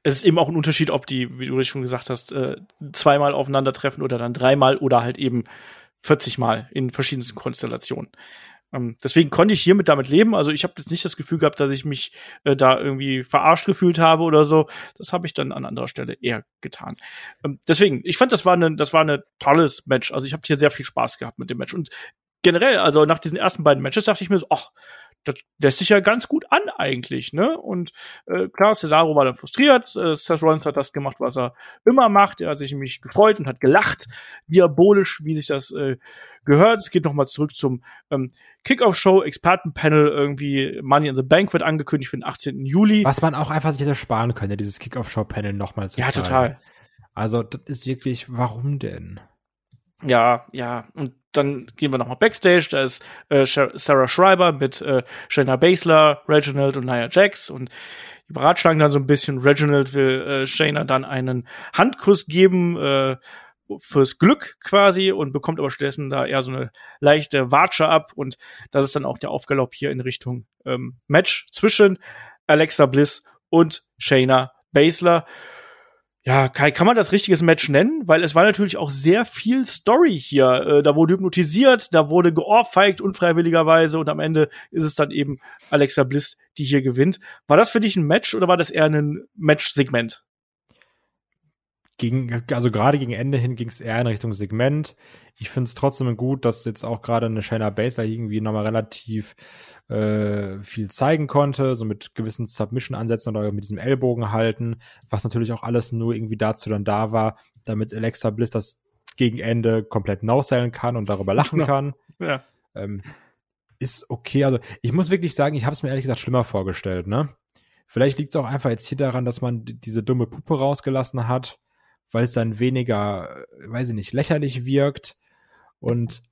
Es ist eben auch ein Unterschied, ob die, wie du schon gesagt hast, äh, zweimal aufeinandertreffen oder dann dreimal oder halt eben 40 Mal in verschiedensten Konstellationen. Ähm, deswegen konnte ich hiermit damit leben. Also ich habe jetzt nicht das Gefühl gehabt, dass ich mich äh, da irgendwie verarscht gefühlt habe oder so. Das habe ich dann an anderer Stelle eher getan. Ähm, deswegen, ich fand, das war ein, das war ein tolles Match. Also ich habe hier sehr viel Spaß gehabt mit dem Match. Und generell, also nach diesen ersten beiden Matches dachte ich mir so, ach, das lässt sich ja ganz gut an eigentlich, ne? Und äh, klar, Cesaro war dann frustriert. Äh, Seth Rollins hat das gemacht, was er immer macht. Er hat sich nämlich gefreut und hat gelacht, diabolisch, wie sich das äh, gehört. Es geht nochmal zurück zum ähm, Kickoff-Show, Expertenpanel, irgendwie Money in the Bank wird angekündigt für den 18. Juli. Was man auch einfach sich das sparen könnte, dieses Kickoff-Show-Panel nochmal zu Ja, zeigen. total. Also, das ist wirklich, warum denn? Ja, ja, und dann gehen wir nochmal Backstage, da ist äh, Sarah Schreiber mit äh, Shayna Baszler, Reginald und Nia Jax und die beratschlagen dann so ein bisschen. Reginald will äh, Shayna dann einen Handkuss geben, äh, fürs Glück quasi und bekommt aber stattdessen da eher so eine leichte Watsche ab und das ist dann auch der Aufgalopp hier in Richtung ähm, Match zwischen Alexa Bliss und Shayna Baszler. Ja, Kai, kann man das richtiges Match nennen? Weil es war natürlich auch sehr viel Story hier. Äh, da wurde hypnotisiert, da wurde geohrfeigt, unfreiwilligerweise, und am Ende ist es dann eben Alexa Bliss, die hier gewinnt. War das für dich ein Match oder war das eher ein Match-Segment? Gegen, also gerade gegen Ende hin ging es eher in Richtung Segment. Ich finde es trotzdem gut, dass jetzt auch gerade eine Shayna Baszler irgendwie nochmal relativ äh, viel zeigen konnte, so mit gewissen Submission-Ansätzen oder mit diesem Ellbogen halten, was natürlich auch alles nur irgendwie dazu dann da war, damit Alexa Bliss das gegen Ende komplett no kann und darüber lachen kann. Ja. Ähm, ist okay. Also ich muss wirklich sagen, ich habe es mir ehrlich gesagt schlimmer vorgestellt, ne? Vielleicht liegt es auch einfach jetzt hier daran, dass man diese dumme Puppe rausgelassen hat, weil es dann weniger, äh, weiß ich nicht, lächerlich wirkt. Und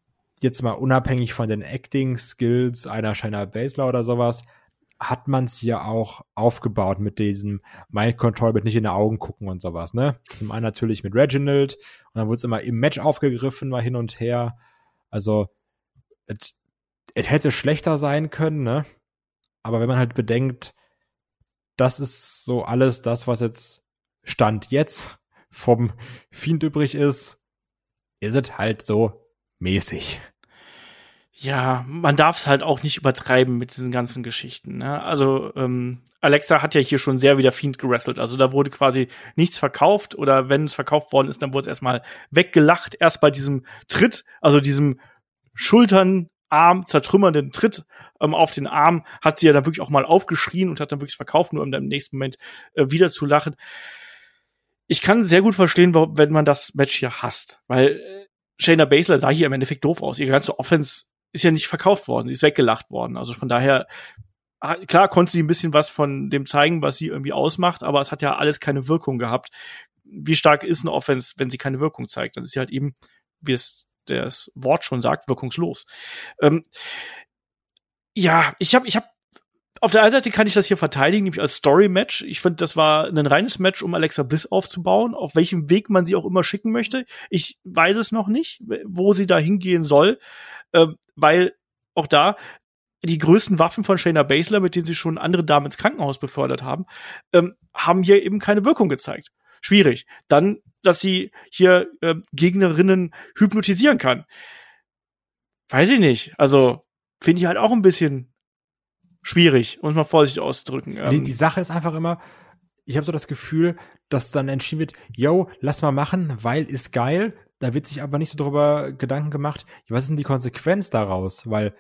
jetzt mal unabhängig von den Acting-Skills einer Shiner Basler oder sowas, hat man es ja auch aufgebaut mit diesem Mind Control, mit nicht in die Augen gucken und sowas, ne? Zum einen natürlich mit Reginald und dann wurde es immer im Match aufgegriffen, mal hin und her. Also, es hätte schlechter sein können, ne? Aber wenn man halt bedenkt, das ist so alles das, was jetzt Stand jetzt vom Fiend übrig ist, ist es halt so mäßig. Ja, man darf es halt auch nicht übertreiben mit diesen ganzen Geschichten. Ne? Also ähm, Alexa hat ja hier schon sehr wieder Fiend gerasselt. Also da wurde quasi nichts verkauft oder wenn es verkauft worden ist, dann wurde es erstmal weggelacht. Erst bei diesem Tritt, also diesem Schultern, Arm zertrümmernden Tritt ähm, auf den Arm, hat sie ja dann wirklich auch mal aufgeschrien und hat dann wirklich verkauft, nur um dann im nächsten Moment äh, wieder zu lachen. Ich kann sehr gut verstehen, wenn man das Match hier hasst, weil äh, Shayna Baszler sah hier im Endeffekt doof aus. Ihre ganze Offense ist ja nicht verkauft worden, sie ist weggelacht worden. Also von daher, ah, klar konnte sie ein bisschen was von dem zeigen, was sie irgendwie ausmacht, aber es hat ja alles keine Wirkung gehabt. Wie stark ist eine Offense, wenn sie keine Wirkung zeigt? Dann ist sie halt eben, wie es das Wort schon sagt, wirkungslos. Ähm, ja, ich habe ich hab auf der einen Seite kann ich das hier verteidigen, nämlich als Story-Match. Ich finde, das war ein reines Match, um Alexa Bliss aufzubauen, auf welchem Weg man sie auch immer schicken möchte. Ich weiß es noch nicht, wo sie da hingehen soll, äh, weil auch da die größten Waffen von Shayna Baszler, mit denen sie schon andere Damen ins Krankenhaus befördert haben, ähm, haben hier eben keine Wirkung gezeigt. Schwierig. Dann, dass sie hier äh, Gegnerinnen hypnotisieren kann. Weiß ich nicht. Also, finde ich halt auch ein bisschen schwierig, es mal vorsichtig auszudrücken. Die, ähm, die Sache ist einfach immer, ich habe so das Gefühl, dass dann entschieden wird, yo, lass mal machen, weil ist geil. Da wird sich aber nicht so darüber Gedanken gemacht, was ist denn die Konsequenz daraus? Weil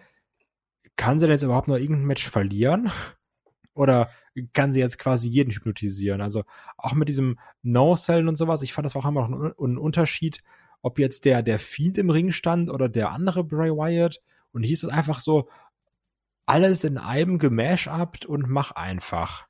kann sie denn jetzt überhaupt noch irgendein Match verlieren? Oder kann sie jetzt quasi jeden hypnotisieren? Also auch mit diesem No-Cellen und sowas, ich fand das auch immer noch ein, ein Unterschied, ob jetzt der, der Fiend im Ring stand oder der andere Bray Wyatt. Und hier ist es einfach so, alles in einem gemashupt und mach einfach.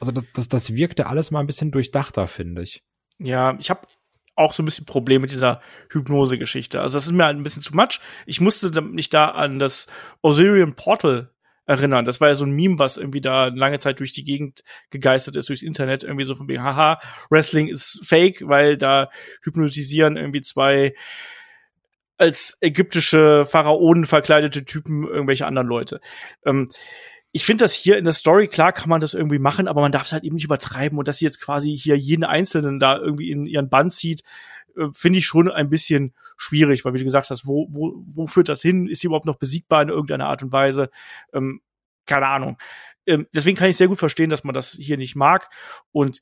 Also das, das, das wirkte alles mal ein bisschen durchdachter, finde ich. Ja, ich habe auch so ein bisschen Probleme mit dieser Hypnose-Geschichte. Also das ist mir halt ein bisschen zu much. Ich musste mich da an das Osirian Portal erinnern. Das war ja so ein Meme, was irgendwie da lange Zeit durch die Gegend gegeistert ist, durchs Internet, irgendwie so von wegen, haha, Wrestling ist fake, weil da hypnotisieren irgendwie zwei als ägyptische Pharaonen verkleidete Typen irgendwelche anderen Leute. Ähm, ich finde das hier in der Story, klar kann man das irgendwie machen, aber man darf es halt eben nicht übertreiben und dass sie jetzt quasi hier jeden Einzelnen da irgendwie in ihren Bann zieht, äh, finde ich schon ein bisschen schwierig, weil wie du gesagt hast, wo, wo, wo führt das hin? Ist sie überhaupt noch besiegbar in irgendeiner Art und Weise? Ähm, keine Ahnung. Ähm, deswegen kann ich sehr gut verstehen, dass man das hier nicht mag. Und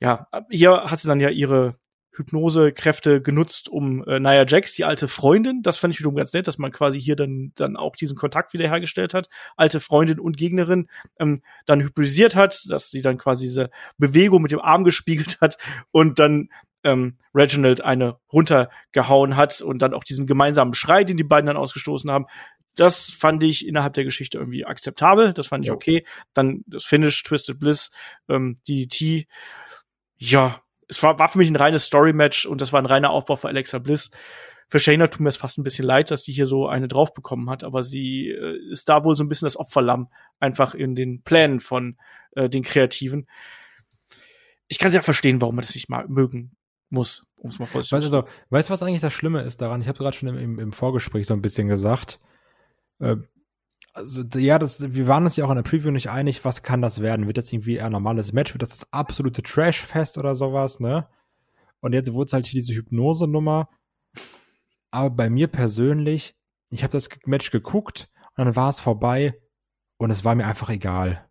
ja, hier hat sie dann ja ihre Hypnosekräfte genutzt, um äh, Nia Jax, die alte Freundin, das fand ich wiederum ganz nett, dass man quasi hier dann, dann auch diesen Kontakt wiederhergestellt hat, alte Freundin und Gegnerin, ähm, dann hypnotisiert hat, dass sie dann quasi diese Bewegung mit dem Arm gespiegelt hat und dann ähm, Reginald eine runtergehauen hat und dann auch diesen gemeinsamen Schrei, den die beiden dann ausgestoßen haben. Das fand ich innerhalb der Geschichte irgendwie akzeptabel, das fand ich okay. Dann das Finish, Twisted Bliss, ähm, DDT, ja, es war, war für mich ein reines Story-Match und das war ein reiner Aufbau für Alexa Bliss. Für Shayna tut mir es fast ein bisschen leid, dass sie hier so eine drauf bekommen hat, aber sie äh, ist da wohl so ein bisschen das Opferlamm einfach in den Plänen von äh, den Kreativen. Ich kann sie ja verstehen, warum man das nicht mal mögen muss, um es mal vorsichtig weißt du, weißt du, was eigentlich das Schlimme ist daran? Ich habe gerade schon im, im, Vorgespräch so ein bisschen gesagt. Äh, also ja, das, wir waren uns ja auch in der Preview nicht einig, was kann das werden? Wird das irgendwie ein normales Match? Wird das das absolute Trash-Fest oder sowas, ne? Und jetzt wurde es halt diese Hypnose-Nummer. Aber bei mir persönlich, ich habe das Match geguckt und dann war es vorbei und es war mir einfach egal.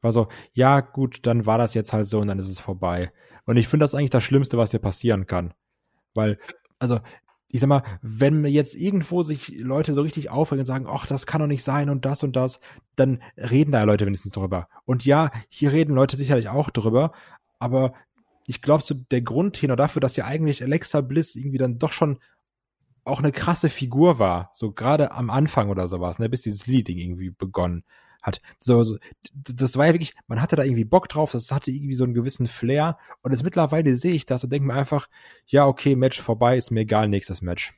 War so, ja, gut, dann war das jetzt halt so und dann ist es vorbei. Und ich finde das eigentlich das Schlimmste, was dir passieren kann. Weil, also, ich sag mal, wenn jetzt irgendwo sich Leute so richtig aufregen und sagen, ach, das kann doch nicht sein und das und das, dann reden da Leute wenigstens drüber. Und ja, hier reden Leute sicherlich auch drüber, aber ich glaube, so der Grundtenor dafür, dass ja eigentlich Alexa Bliss irgendwie dann doch schon auch eine krasse Figur war, so gerade am Anfang oder sowas, ne, bis dieses Leading irgendwie begonnen hat. So, so, das war ja wirklich, man hatte da irgendwie Bock drauf, das hatte irgendwie so einen gewissen Flair und jetzt mittlerweile sehe ich das und denke mir einfach, ja, okay, Match vorbei, ist mir egal, nächstes Match.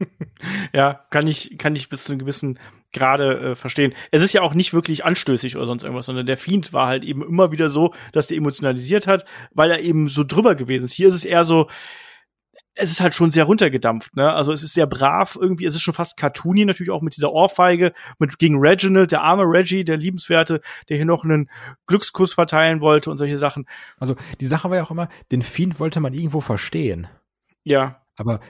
ja, kann ich, kann ich bis zu einem gewissen Grade äh, verstehen. Es ist ja auch nicht wirklich anstößig oder sonst irgendwas, sondern der Fiend war halt eben immer wieder so, dass der emotionalisiert hat, weil er eben so drüber gewesen ist. Hier ist es eher so, es ist halt schon sehr runtergedampft, ne? Also es ist sehr brav irgendwie, es ist schon fast cartoony natürlich auch mit dieser Ohrfeige, mit gegen Reginald, der arme Reggie, der liebenswerte, der hier noch einen Glückskuss verteilen wollte und solche Sachen. Also die Sache war ja auch immer, den Fiend wollte man irgendwo verstehen. Ja. Aber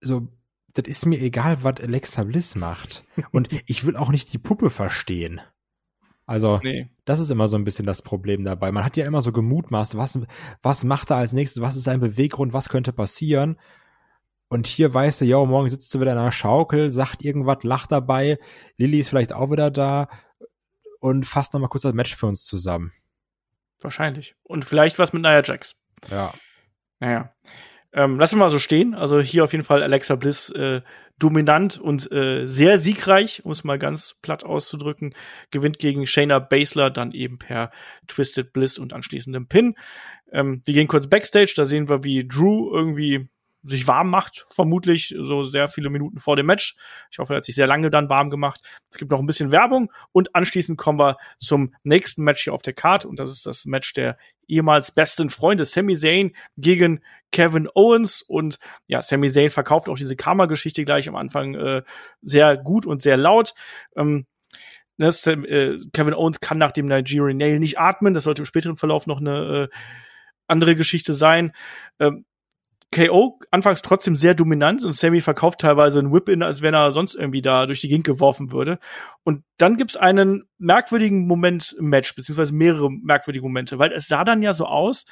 so, das ist mir egal, was Alexa Bliss macht. und ich will auch nicht die Puppe verstehen. Also, nee. das ist immer so ein bisschen das Problem dabei. Man hat ja immer so gemutmaßt, was, was macht er als nächstes, was ist sein Beweggrund, was könnte passieren. Und hier weißt du, ja, morgen sitzt du wieder in einer Schaukel, sagt irgendwas, lacht dabei. Lilly ist vielleicht auch wieder da und fasst nochmal kurz das Match für uns zusammen. Wahrscheinlich. Und vielleicht was mit Nia Jax. Ja. Naja. Ähm, lassen wir mal so stehen. Also hier auf jeden Fall Alexa Bliss äh, dominant und äh, sehr siegreich, um es mal ganz platt auszudrücken. Gewinnt gegen Shayna Baszler dann eben per Twisted Bliss und anschließendem Pin. Ähm, wir gehen kurz Backstage, da sehen wir, wie Drew irgendwie sich warm macht, vermutlich so sehr viele Minuten vor dem Match. Ich hoffe, er hat sich sehr lange dann warm gemacht. Es gibt noch ein bisschen Werbung und anschließend kommen wir zum nächsten Match hier auf der Karte und das ist das Match der ehemals besten Freunde Sami Zayn gegen Kevin Owens und ja, Sami Zayn verkauft auch diese Karma-Geschichte gleich am Anfang äh, sehr gut und sehr laut. Ähm, das, äh, Kevin Owens kann nach dem Nigerian Nail nicht atmen. Das sollte im späteren Verlauf noch eine äh, andere Geschichte sein. Ähm, KO anfangs trotzdem sehr dominant und Sammy verkauft teilweise einen Whip-In, als wenn er sonst irgendwie da durch die Gegend geworfen würde. Und dann gibt's einen merkwürdigen Moment im Match, beziehungsweise mehrere merkwürdige Momente, weil es sah dann ja so aus,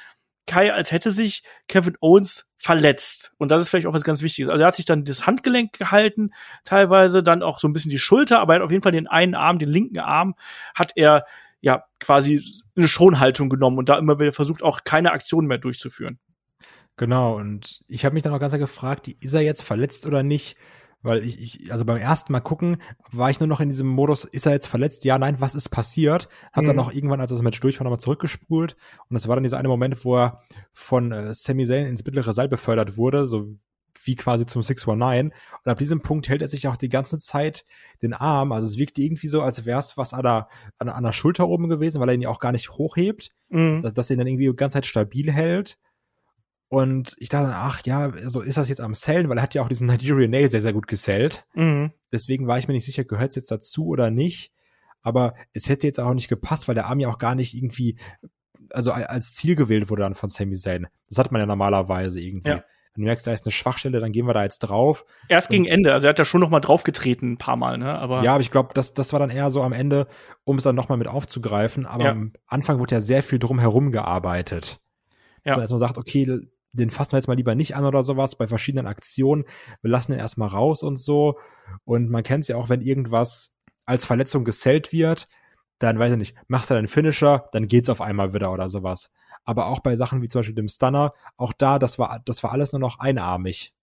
Kai, als hätte sich Kevin Owens verletzt. Und das ist vielleicht auch was ganz Wichtiges. Also er hat sich dann das Handgelenk gehalten, teilweise dann auch so ein bisschen die Schulter, aber er hat auf jeden Fall den einen Arm, den linken Arm, hat er ja quasi eine Schonhaltung genommen und da immer wieder versucht, auch keine Aktion mehr durchzuführen. Genau, und ich habe mich dann auch ganz gefragt, ist er jetzt verletzt oder nicht? Weil ich, ich, also beim ersten Mal gucken, war ich nur noch in diesem Modus, ist er jetzt verletzt? Ja, nein, was ist passiert? Hab mhm. dann noch irgendwann, als das Match durch war, nochmal zurückgespult. Und das war dann dieser eine Moment, wo er von äh, Sami Zayn ins mittlere Seil befördert wurde, so wie quasi zum 619. Und ab diesem Punkt hält er sich auch die ganze Zeit den Arm. Also es wirkt irgendwie so, als wäre es was an der, an, an der Schulter oben gewesen, weil er ihn ja auch gar nicht hochhebt, mhm. dass, dass er ihn dann irgendwie die ganze Zeit stabil hält. Und ich dachte, ach ja, so ist das jetzt am Sellen, weil er hat ja auch diesen Nigerian Nail sehr, sehr gut gesellt. Mhm. Deswegen war ich mir nicht sicher, gehört es jetzt dazu oder nicht. Aber es hätte jetzt auch nicht gepasst, weil der Arm ja auch gar nicht irgendwie, also als Ziel gewählt wurde dann von Sami Zayn. Das hat man ja normalerweise irgendwie. Ja. Wenn du merkst, da ist eine Schwachstelle, dann gehen wir da jetzt drauf. Erst gegen Ende, also er hat ja schon noch mal draufgetreten ein paar Mal, ne? Aber ja, aber ich glaube, das, das war dann eher so am Ende, um es dann noch mal mit aufzugreifen. Aber ja. am Anfang wurde ja sehr viel drum herum gearbeitet. Ja. Also, dass man sagt, okay, den fassen wir jetzt mal lieber nicht an oder sowas bei verschiedenen Aktionen. Wir lassen ihn erstmal raus und so. Und man kennt es ja auch, wenn irgendwas als Verletzung gesellt wird, dann weiß ich nicht, machst du deinen Finisher, dann geht's auf einmal wieder oder sowas. Aber auch bei Sachen wie zum Beispiel dem Stunner, auch da, das war, das war alles nur noch einarmig.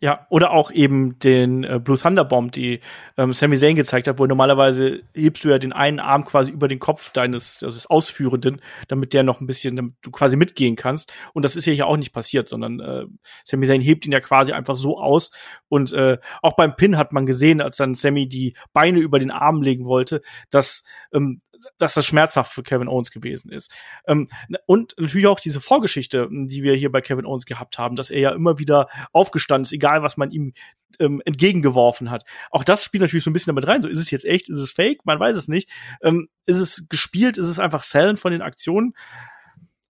Ja, oder auch eben den äh, Blue Thunder Bomb, die ähm, Sami Zayn gezeigt hat, wo normalerweise hebst du ja den einen Arm quasi über den Kopf deines also des Ausführenden, damit der noch ein bisschen, damit du quasi mitgehen kannst. Und das ist ja hier auch nicht passiert, sondern äh, Sami Zayn hebt ihn ja quasi einfach so aus. Und äh, auch beim Pin hat man gesehen, als dann Sami die Beine über den Arm legen wollte, dass ähm, dass das schmerzhaft für Kevin Owens gewesen ist. Ähm, und natürlich auch diese Vorgeschichte, die wir hier bei Kevin Owens gehabt haben, dass er ja immer wieder aufgestanden ist, egal was man ihm ähm, entgegengeworfen hat. Auch das spielt natürlich so ein bisschen damit rein. So, ist es jetzt echt, ist es fake? Man weiß es nicht. Ähm, ist es gespielt? Ist es einfach Sellen von den Aktionen?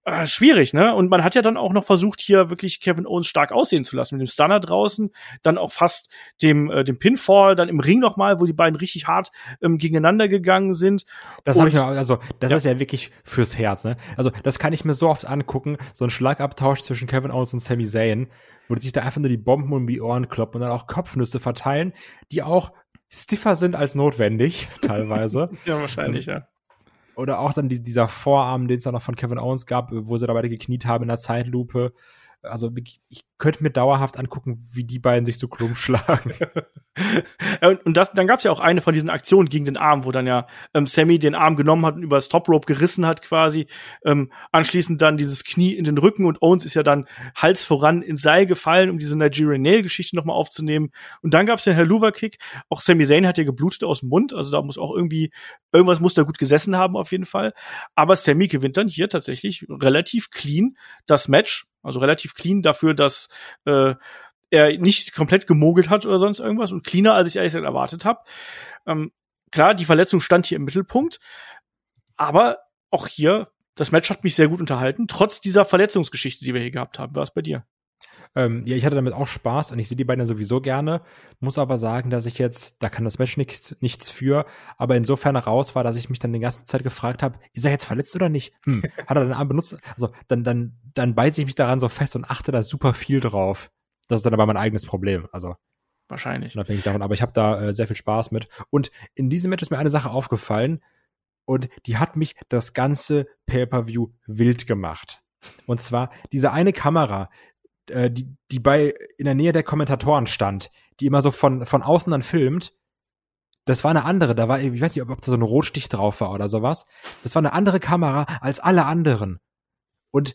Äh, schwierig, ne? Und man hat ja dann auch noch versucht, hier wirklich Kevin Owens stark aussehen zu lassen, mit dem Stunner draußen, dann auch fast dem, äh, dem Pinfall, dann im Ring nochmal, wo die beiden richtig hart ähm, gegeneinander gegangen sind. Das habe ich mal, also das ja. ist ja wirklich fürs Herz, ne? Also das kann ich mir so oft angucken, so ein Schlagabtausch zwischen Kevin Owens und Sami Zayn, wo sich da einfach nur die Bomben um die Ohren kloppen und dann auch Kopfnüsse verteilen, die auch stiffer sind als notwendig, teilweise. ja, wahrscheinlich, ja oder auch dann die, dieser Vorarm, den es dann noch von Kevin Owens gab, wo sie da beide gekniet haben in der Zeitlupe. Also ich könnte mir dauerhaft angucken, wie die beiden sich so krumm schlagen. und, und das, dann gab es ja auch eine von diesen Aktionen gegen den Arm, wo dann ja ähm, Sammy den Arm genommen hat und über das Top Rope gerissen hat quasi. Ähm, anschließend dann dieses Knie in den Rücken und Owens ist ja dann Hals voran ins Seil gefallen, um diese Nigerian Nail Geschichte nochmal aufzunehmen. Und dann gab es den Helluva Kick. Auch Sami Zayn hat ja geblutet aus dem Mund, also da muss auch irgendwie irgendwas muss da gut gesessen haben auf jeden Fall. Aber Sammy gewinnt dann hier tatsächlich relativ clean das Match also relativ clean dafür, dass äh, er nicht komplett gemogelt hat oder sonst irgendwas und cleaner, als ich ehrlich gesagt erwartet habe. Ähm, klar, die Verletzung stand hier im Mittelpunkt, aber auch hier, das Match hat mich sehr gut unterhalten, trotz dieser Verletzungsgeschichte, die wir hier gehabt haben. War es bei dir? Ähm, ja, ich hatte damit auch Spaß und ich sehe die beiden sowieso gerne. Muss aber sagen, dass ich jetzt, da kann das Match nichts, nichts für, aber insofern raus war, dass ich mich dann die ganze Zeit gefragt habe, ist er jetzt verletzt oder nicht? Hm, hat er den Arm benutzt? Also dann, dann, dann beiße ich mich daran so fest und achte da super viel drauf. Das ist dann aber mein eigenes Problem. Also wahrscheinlich. Unabhängig davon, aber ich habe da äh, sehr viel Spaß mit. Und in diesem Match ist mir eine Sache aufgefallen und die hat mich das ganze Pay-per-View wild gemacht. Und zwar diese eine Kamera, äh, die, die bei in der Nähe der Kommentatoren stand, die immer so von, von außen dann filmt. Das war eine andere, da war, ich weiß nicht, ob, ob da so ein Rotstich drauf war oder sowas. Das war eine andere Kamera als alle anderen. Und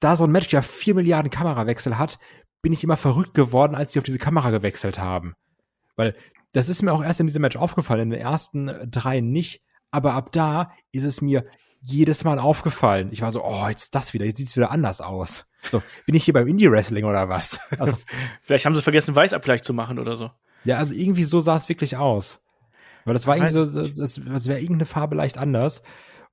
da so ein Match ja vier Milliarden Kamerawechsel hat, bin ich immer verrückt geworden, als sie auf diese Kamera gewechselt haben. Weil das ist mir auch erst in diesem Match aufgefallen, in den ersten drei nicht. Aber ab da ist es mir jedes Mal aufgefallen. Ich war so, oh, jetzt das wieder, jetzt sieht's wieder anders aus. So, bin ich hier beim Indie-Wrestling oder was? Also, Vielleicht haben sie vergessen, Weißabgleich zu machen oder so. Ja, also irgendwie so sah es wirklich aus. Weil das war irgendwie so, das, das wäre irgendeine Farbe leicht anders.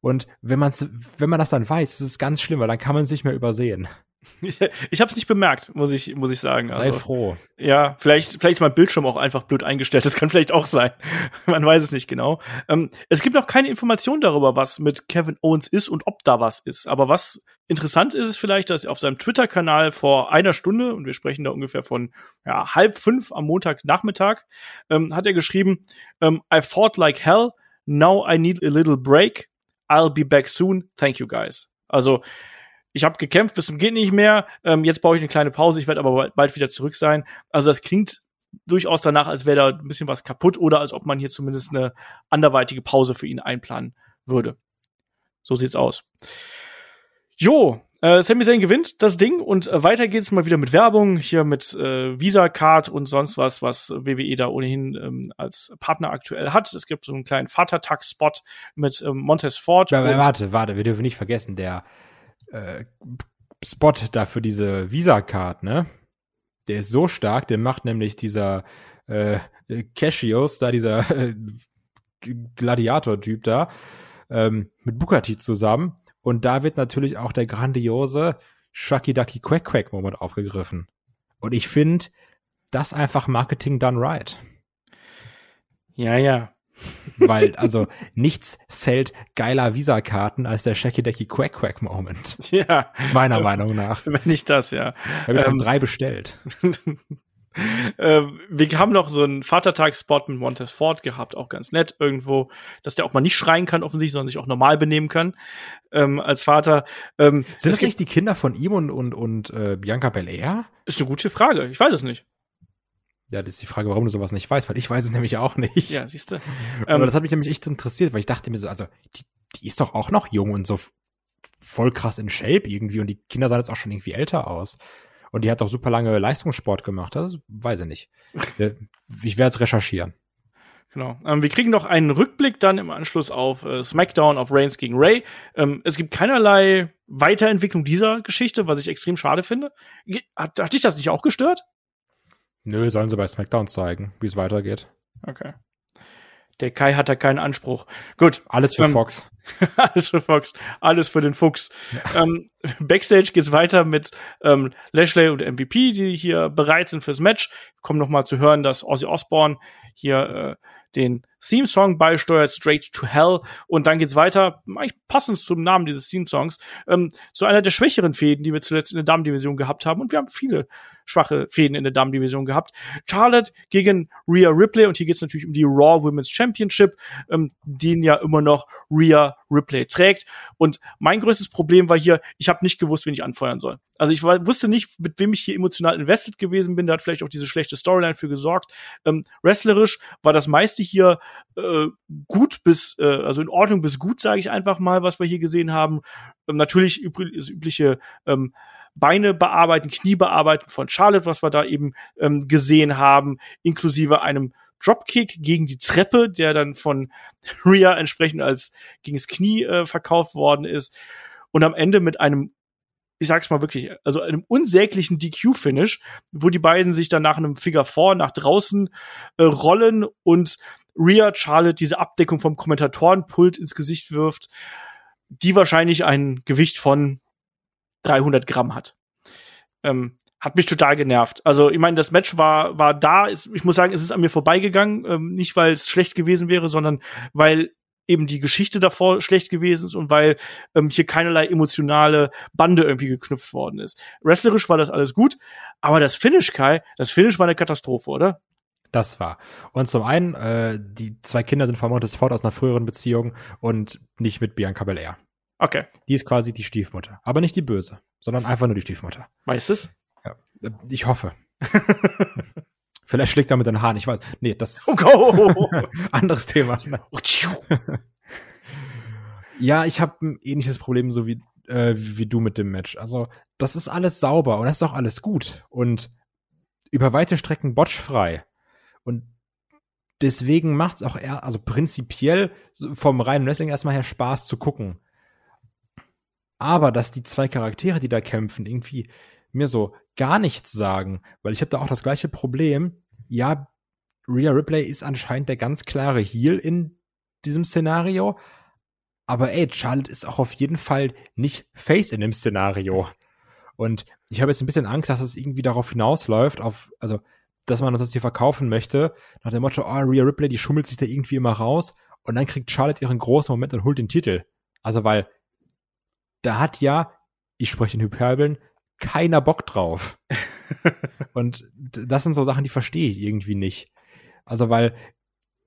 Und wenn man's, wenn man das dann weiß, ist es ganz schlimm, weil dann kann man es nicht mehr übersehen. Ich habe es nicht bemerkt, muss ich, muss ich sagen. Sei also, froh. Ja, vielleicht, vielleicht ist mein Bildschirm auch einfach blöd eingestellt. Das kann vielleicht auch sein. Man weiß es nicht genau. Ähm, es gibt noch keine Informationen darüber, was mit Kevin Owens ist und ob da was ist. Aber was interessant ist, ist vielleicht, dass auf seinem Twitter-Kanal vor einer Stunde, und wir sprechen da ungefähr von ja, halb fünf am Montagnachmittag, ähm, hat er geschrieben, ähm, I fought like hell. Now I need a little break. I'll be back soon. Thank you guys. Also ich habe gekämpft bis zum geht nicht mehr. Ähm, jetzt brauche ich eine kleine Pause. Ich werde aber bald wieder zurück sein. Also das klingt durchaus danach, als wäre da ein bisschen was kaputt oder als ob man hier zumindest eine anderweitige Pause für ihn einplanen würde. So sieht's aus. Jo, äh, Sami Zayn gewinnt das Ding und äh, weiter geht's mal wieder mit Werbung, hier mit äh, Visa Card und sonst was, was WWE da ohnehin ähm, als Partner aktuell hat. Es gibt so einen kleinen Vatertag-Spot mit ähm, Montez Ford. Ja, warte, warte, wir dürfen nicht vergessen, der äh, Spot da für diese Visa-Card, ne? Der ist so stark, der macht nämlich dieser äh, Cashios, da dieser äh, Gladiator-Typ da, ähm, mit Bukati zusammen. Und da wird natürlich auch der grandiose Shucky Ducky Quack Quack Moment aufgegriffen. Und ich finde, das einfach Marketing done right. Ja, ja. Weil, also, nichts zählt geiler Visa-Karten als der Shaky Decky Quack Quack Moment. Ja. Meiner Meinung nach. Wenn nicht das, ja. Habe ich ähm, schon drei bestellt. ähm, wir haben noch so einen Vatertagsspot mit Montez Ford gehabt, auch ganz nett irgendwo, dass der auch mal nicht schreien kann offensichtlich, sondern sich auch normal benehmen kann ähm, als Vater. Ähm, Sind das nicht die Kinder von ihm und, und, und äh, Bianca Belair? Ist eine gute Frage. Ich weiß es nicht. Ja, das ist die Frage, warum du sowas nicht weißt, weil ich weiß es nämlich auch nicht. Ja, siehst du. Aber ähm, das hat mich nämlich echt interessiert, weil ich dachte mir so, also die, die ist doch auch noch jung und so voll krass in Shape irgendwie und die Kinder sahen jetzt auch schon irgendwie älter aus. Und die hat doch super lange Leistungssport gemacht, das weiß ich nicht. ich werde es recherchieren. Genau. Ähm, wir kriegen noch einen Rückblick dann im Anschluss auf äh, SmackDown auf Reigns gegen Ray. Ähm, es gibt keinerlei Weiterentwicklung dieser Geschichte, was ich extrem schade finde. Hat, hat dich das nicht auch gestört? Nö, sollen sie bei SmackDown zeigen, wie es weitergeht. Okay. Der Kai hat da keinen Anspruch. Gut. Alles für ähm, Fox. alles für Fox, alles für den Fuchs. Ja. Ähm, Backstage geht's weiter mit ähm, Lashley und MVP, die hier bereit sind fürs Match. Wir kommen noch mal zu hören, dass Ozzy Osbourne hier äh, den Theme-Song beisteuert, Straight to Hell. Und dann geht's weiter, eigentlich passend zum Namen dieses Theme-Songs, ähm, zu einer der schwächeren Fäden, die wir zuletzt in der Damendivision gehabt haben. Und wir haben viele schwache Fäden in der Damendivision gehabt. Charlotte gegen Rhea Ripley. Und hier geht's natürlich um die Raw Women's Championship, ähm, den ja immer noch Rhea Ripley trägt. Und mein größtes Problem war hier, ich habe nicht gewusst, wen ich anfeuern soll. Also ich war, wusste nicht, mit wem ich hier emotional invested gewesen bin. Da hat vielleicht auch diese schlechte Storyline für gesorgt. Ähm, wrestlerisch war das meiste hier äh, gut bis, äh, also in Ordnung bis gut, sage ich einfach mal, was wir hier gesehen haben. Ähm, natürlich übri das übliche ähm, Beine bearbeiten, Knie bearbeiten von Charlotte, was wir da eben ähm, gesehen haben, inklusive einem Dropkick gegen die Treppe, der dann von Rhea entsprechend als gegen das Knie äh, verkauft worden ist. Und am Ende mit einem ich sag's mal wirklich, also einem unsäglichen DQ-Finish, wo die beiden sich dann nach einem Figure 4 nach draußen äh, rollen und Rhea Charlotte diese Abdeckung vom Kommentatorenpult ins Gesicht wirft, die wahrscheinlich ein Gewicht von 300 Gramm hat. Ähm, hat mich total genervt. Also ich meine, das Match war war da. ich muss sagen, es ist an mir vorbeigegangen. Ähm, nicht weil es schlecht gewesen wäre, sondern weil eben die Geschichte davor schlecht gewesen ist und weil ähm, hier keinerlei emotionale Bande irgendwie geknüpft worden ist. Wrestlerisch war das alles gut, aber das Finish, Kai, das Finish war eine Katastrophe, oder? Das war. Und zum einen, äh, die zwei Kinder sind vermutlich fort aus einer früheren Beziehung und nicht mit Bianca Belair. Okay. Die ist quasi die Stiefmutter. Aber nicht die böse, sondern einfach nur die Stiefmutter. Weißt du es? Ja, ich hoffe. Vielleicht schlägt er mit den Haaren, ich weiß. Nee, das oh, go. anderes Thema. ja, ich habe ein ähnliches Problem so wie äh, wie du mit dem Match. Also, das ist alles sauber und das ist auch alles gut und über weite Strecken botchfrei. Und deswegen macht's auch eher, also prinzipiell vom reinen Wrestling erstmal her Spaß zu gucken. Aber dass die zwei Charaktere, die da kämpfen, irgendwie mir so gar nichts sagen, weil ich habe da auch das gleiche Problem. Ja, Rhea Ripley ist anscheinend der ganz klare Heel in diesem Szenario, aber ey, Charlotte ist auch auf jeden Fall nicht Face in dem Szenario. Und ich habe jetzt ein bisschen Angst, dass es irgendwie darauf hinausläuft, auf, also, dass man uns das hier verkaufen möchte, nach dem Motto, oh, Rhea Ripley, die schummelt sich da irgendwie immer raus und dann kriegt Charlotte ihren großen Moment und holt den Titel. Also, weil da hat ja, ich spreche in Hyperbeln, keiner Bock drauf. und das sind so Sachen, die verstehe ich irgendwie nicht. Also, weil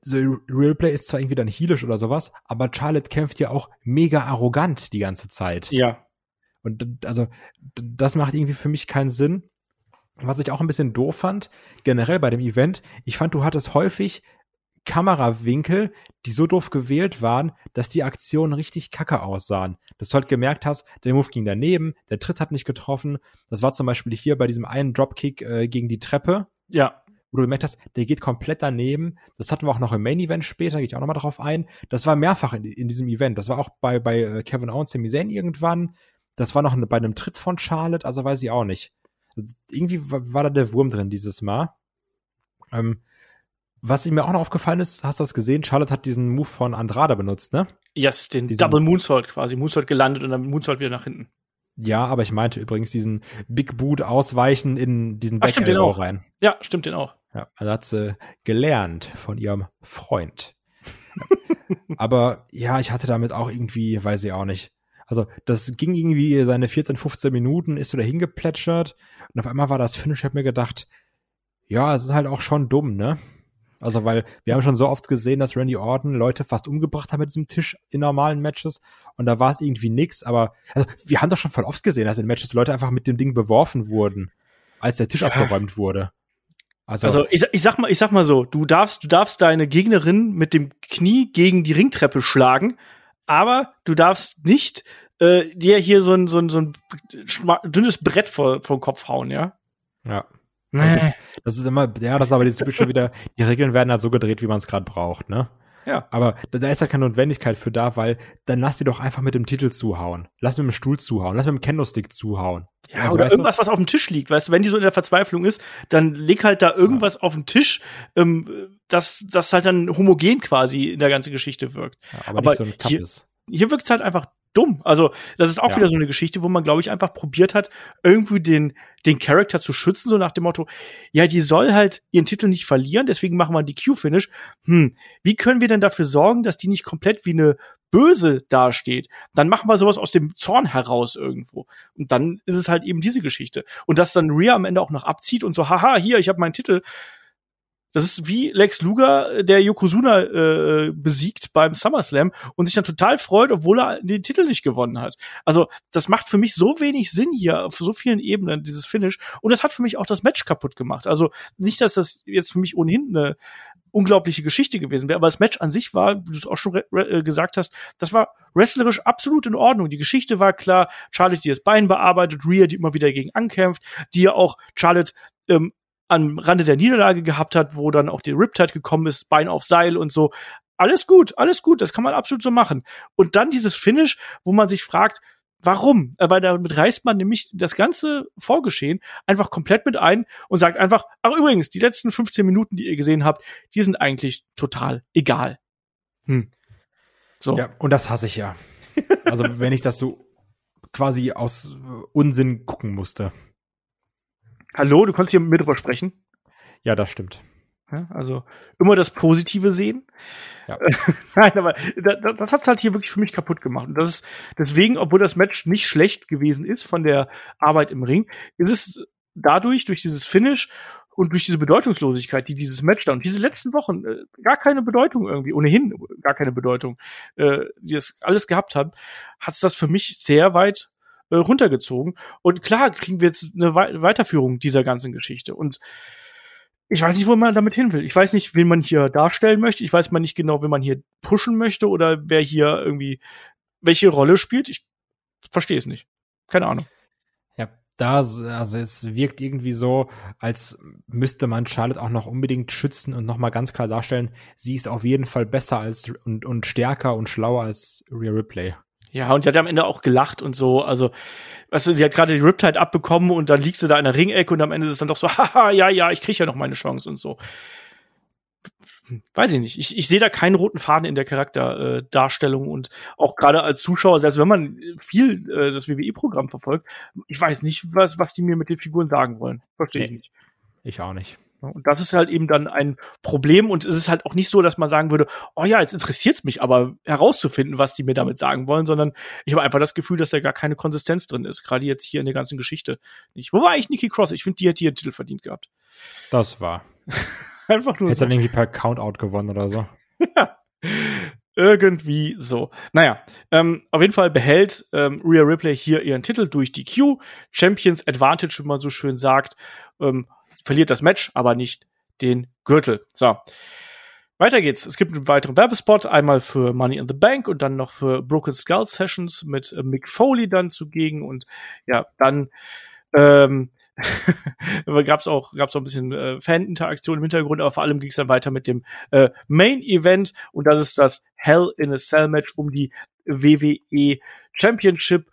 so Real Play ist zwar irgendwie dann heelisch oder sowas, aber Charlotte kämpft ja auch mega arrogant die ganze Zeit. Ja. Und also, das macht irgendwie für mich keinen Sinn. Was ich auch ein bisschen doof fand, generell bei dem Event, ich fand, du hattest häufig Kamerawinkel, die so doof gewählt waren, dass die Aktionen richtig kacke aussahen. Dass du halt gemerkt hast, der Move ging daneben, der Tritt hat nicht getroffen. Das war zum Beispiel hier bei diesem einen Dropkick äh, gegen die Treppe. Ja. Wo du gemerkt hast, der geht komplett daneben. Das hatten wir auch noch im Main Event später, gehe ich auch nochmal drauf ein. Das war mehrfach in, in, diesem Event. Das war auch bei, bei äh, Kevin Owens, Sami Zayn irgendwann. Das war noch bei einem Tritt von Charlotte, also weiß ich auch nicht. Also irgendwie war, war da der Wurm drin dieses Mal. Ähm, was mir auch noch aufgefallen ist, hast du das gesehen? Charlotte hat diesen Move von Andrade benutzt, ne? Yes, den diesen Double Moonsault quasi. Moonsault gelandet und dann Moonsault wieder nach hinten. Ja, aber ich meinte übrigens diesen Big Boot ausweichen in diesen Back stimmt den auch rein. Ja, stimmt den auch. Ja, also hat sie gelernt von ihrem Freund. aber ja, ich hatte damit auch irgendwie, weiß ich auch nicht. Also, das ging irgendwie seine 14, 15 Minuten, ist so dahin geplätschert und auf einmal war das Finish, ich hab mir gedacht, ja, es ist halt auch schon dumm, ne? Also, weil wir haben schon so oft gesehen, dass Randy Orton Leute fast umgebracht hat mit diesem Tisch in normalen Matches und da war es irgendwie nix, aber also wir haben doch schon voll oft gesehen, dass in Matches Leute einfach mit dem Ding beworfen wurden, als der Tisch ja. abgeräumt wurde. Also, also ich, ich, sag mal, ich sag mal so, du darfst, du darfst deine Gegnerin mit dem Knie gegen die Ringtreppe schlagen, aber du darfst nicht äh, dir hier so ein, so ein, so ein dünnes Brett vor, vor den Kopf hauen, ja? Ja. Nee. Das, das, ist immer, ja, das ist aber die typische wieder, die Regeln werden halt so gedreht, wie man es gerade braucht, ne? Ja. Aber da, da ist ja keine Notwendigkeit für da, weil dann lass die doch einfach mit dem Titel zuhauen. Lass mit dem Stuhl zuhauen, lass mit dem Kendo-Stick zuhauen. Ja, also, oder irgendwas, du? was auf dem Tisch liegt, weißt du, wenn die so in der Verzweiflung ist, dann leg halt da irgendwas ja. auf den Tisch, ähm, das, das halt dann homogen quasi in der ganzen Geschichte wirkt. Ja, aber, aber, nicht so ein Kappes. hier wirkt's halt einfach dumm. Also, das ist auch Ja. wieder so eine Geschichte, wo man, glaube ich, einfach probiert hat, irgendwie den, den Charakter zu schützen, so nach dem Motto, ja, die soll halt ihren Titel nicht verlieren, deswegen machen wir die Q-Finish. Hm, wie können wir denn dafür sorgen, dass die nicht komplett wie eine Böse dasteht? Dann machen wir sowas aus dem Zorn heraus irgendwo. Und dann ist es halt eben diese Geschichte. Und dass dann Rhea am Ende auch noch abzieht und so, haha, hier, ich habe meinen Titel. Das ist wie Lex Luger, äh, der Yokozuna äh, besiegt beim SummerSlam und sich dann total freut, obwohl er den Titel nicht gewonnen hat. Also das macht für mich so wenig Sinn hier auf so vielen Ebenen, dieses Finish. Und das hat für mich auch das Match kaputt gemacht. Also nicht, dass das jetzt für mich ohnehin eine unglaubliche Geschichte gewesen wäre, aber das Match an sich war, wie du es auch schon äh, gesagt hast, das war wrestlerisch absolut in Ordnung. Die Geschichte war klar, Charlotte, die das Bein bearbeitet, Rhea, die immer wieder dagegen ankämpft, die ja auch Charlotte ähm, am Rande der Niederlage gehabt hat, wo dann auch die Riptide gekommen ist, Bein auf Seil und so. Alles gut, alles gut, das kann man absolut so machen. Und dann dieses Finish, wo man sich fragt, warum? Äh, Weil damit reißt man nämlich das ganze Vorgeschehen einfach komplett mit ein und sagt einfach, ach übrigens, die letzten 15 Minuten, die ihr gesehen habt, die sind eigentlich total egal. Hm. So. Ja, und das hasse ich ja. Also, wenn ich das so quasi aus Unsinn gucken musste. Hallo, du konntest hier mit mir drüber sprechen. Ja, das stimmt. Ja, also immer das Positive sehen. Ja. Nein, aber das, das hat's halt hier wirklich für mich kaputt gemacht. Und das ist deswegen, obwohl das Match nicht schlecht gewesen ist von der Arbeit im Ring, ist es dadurch, durch dieses Finish und durch diese Bedeutungslosigkeit, die dieses Match da und diese letzten Wochen äh, gar keine Bedeutung irgendwie, ohnehin gar keine Bedeutung, äh, die es alles gehabt haben, hat's das für mich sehr weit äh, runtergezogen. Und klar kriegen wir jetzt eine Wei- Weiterführung dieser ganzen Geschichte. Und ich weiß nicht, wo man damit hin will. Ich weiß nicht, wen man hier darstellen möchte. Ich weiß mal nicht genau, wen man hier pushen möchte oder wer hier irgendwie welche Rolle spielt. Ich verstehe es nicht. Keine Ahnung. Ja, da, also es wirkt irgendwie so, als müsste man Charlotte auch noch unbedingt schützen und nochmal ganz klar darstellen, sie ist auf jeden Fall besser als und, und stärker und schlauer als Rhea Ripley. Ja, und die hat ja am Ende auch gelacht und so. Also, weißt du, sie hat gerade die Riptide abbekommen und dann liegst du da in der Ringecke und am Ende ist es dann doch so, haha, ja, ja, ich kriege ja noch meine Chance und so. Weiß ich nicht. Ich, ich sehe da keinen roten Faden in der Charakterdarstellung äh, und auch gerade als Zuschauer, selbst wenn man viel äh, das WWE-Programm verfolgt, ich weiß nicht, was, was die mir mit den Figuren sagen wollen. Verstehe ich Nee. nicht. Ich auch nicht. Und das ist halt eben dann ein Problem und es ist halt auch nicht so, dass man sagen würde, oh ja, jetzt interessiert's mich aber herauszufinden, was die mir damit sagen wollen, sondern ich habe einfach das Gefühl, dass da gar keine Konsistenz drin ist, gerade jetzt hier in der ganzen Geschichte nicht. Wo war eigentlich Nikki Cross? Ich finde, die hat hier einen Titel verdient gehabt. Das war. Einfach nur Hätte so. dann irgendwie per Countout gewonnen oder so. Irgendwie so. Naja, ähm, auf jeden Fall behält ähm, Rhea Ripley hier ihren Titel durch die Q. Champions Advantage, wie man so schön sagt. Ähm, verliert das Match, aber nicht den Gürtel. So. Weiter geht's. Es gibt einen weiteren Werbespot, einmal für Money in the Bank und dann noch für Broken Skull Sessions mit äh, Mick Foley dann zugegen und ja, dann ähm, gab's auch gab's auch ein bisschen äh, Fan-Interaktion im Hintergrund, aber vor allem ging's dann weiter mit dem äh, Main Event und das ist das Hell in a Cell Match um die WWE Championship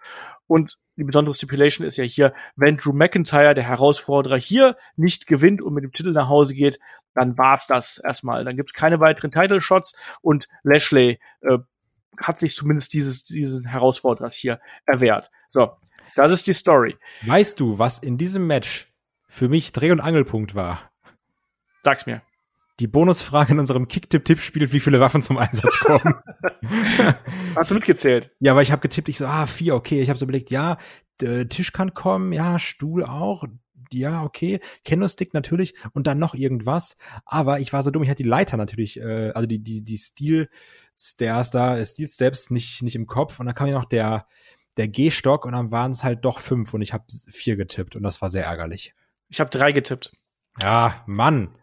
und die besondere Stipulation ist ja hier, wenn Drew McIntyre, der Herausforderer, hier nicht gewinnt und mit dem Titel nach Hause geht, dann war's das erstmal. Dann gibt's keine weiteren Title Shots und Lashley äh, hat sich zumindest dieses diesen Herausforderers hier erwehrt. So, das ist die Story. Weißt du, was in diesem Match für mich Dreh- und Angelpunkt war? Sag's mir. Die Bonusfrage in unserem Kick-Tipp-Tipp-Spiel, wie viele Waffen zum Einsatz kommen. Hast du mitgezählt? ja, aber ich habe getippt, ich so, ah, vier, okay. Ich habe so überlegt, ja, Tisch kann kommen, ja, Stuhl auch, ja, okay, Kendo-Stick natürlich und dann noch irgendwas. Aber ich war so dumm, ich hatte die Leiter natürlich, äh, also die, die, die Steel-Stairs da, äh, Steel-Steps nicht, nicht im Kopf. Und dann kam ja noch der, der Gehstock und dann waren es halt doch fünf und ich habe vier getippt und das war sehr ärgerlich. Ich habe drei getippt. Ja, Mann.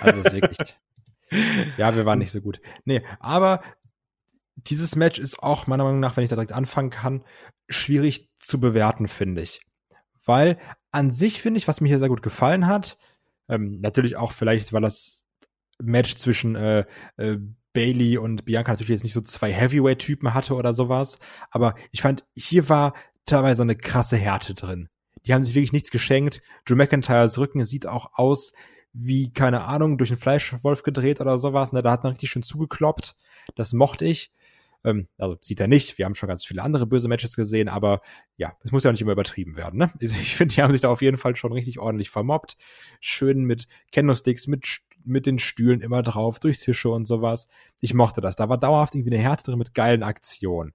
Also ist wirklich. Ja, wir waren nicht so gut. Nee, aber dieses Match ist auch meiner Meinung nach, wenn ich da direkt anfangen kann, schwierig zu bewerten, finde ich. Weil an sich finde ich, was mir hier sehr gut gefallen hat, ähm, natürlich auch vielleicht, weil das Match zwischen äh, äh, Bailey und Bianca natürlich jetzt nicht so zwei Heavyweight-Typen hatte oder sowas, aber ich fand, hier war teilweise eine krasse Härte drin. Die haben sich wirklich nichts geschenkt. Drew McIntyres Rücken sieht auch aus wie, keine Ahnung, durch einen Fleischwolf gedreht oder sowas. Ne? Da hat man richtig schön zugekloppt. Das mochte ich. Ähm, also sieht er nicht. Wir haben schon ganz viele andere böse Matches gesehen, aber ja, es muss ja nicht immer übertrieben werden. Ne? Also ich finde, die haben sich da auf jeden Fall schon richtig ordentlich vermobbt. Schön mit Candlesticks, mit mit den Stühlen immer drauf, durch Tische und sowas. Ich mochte das. Da war dauerhaft irgendwie eine Härte drin mit geilen Aktionen.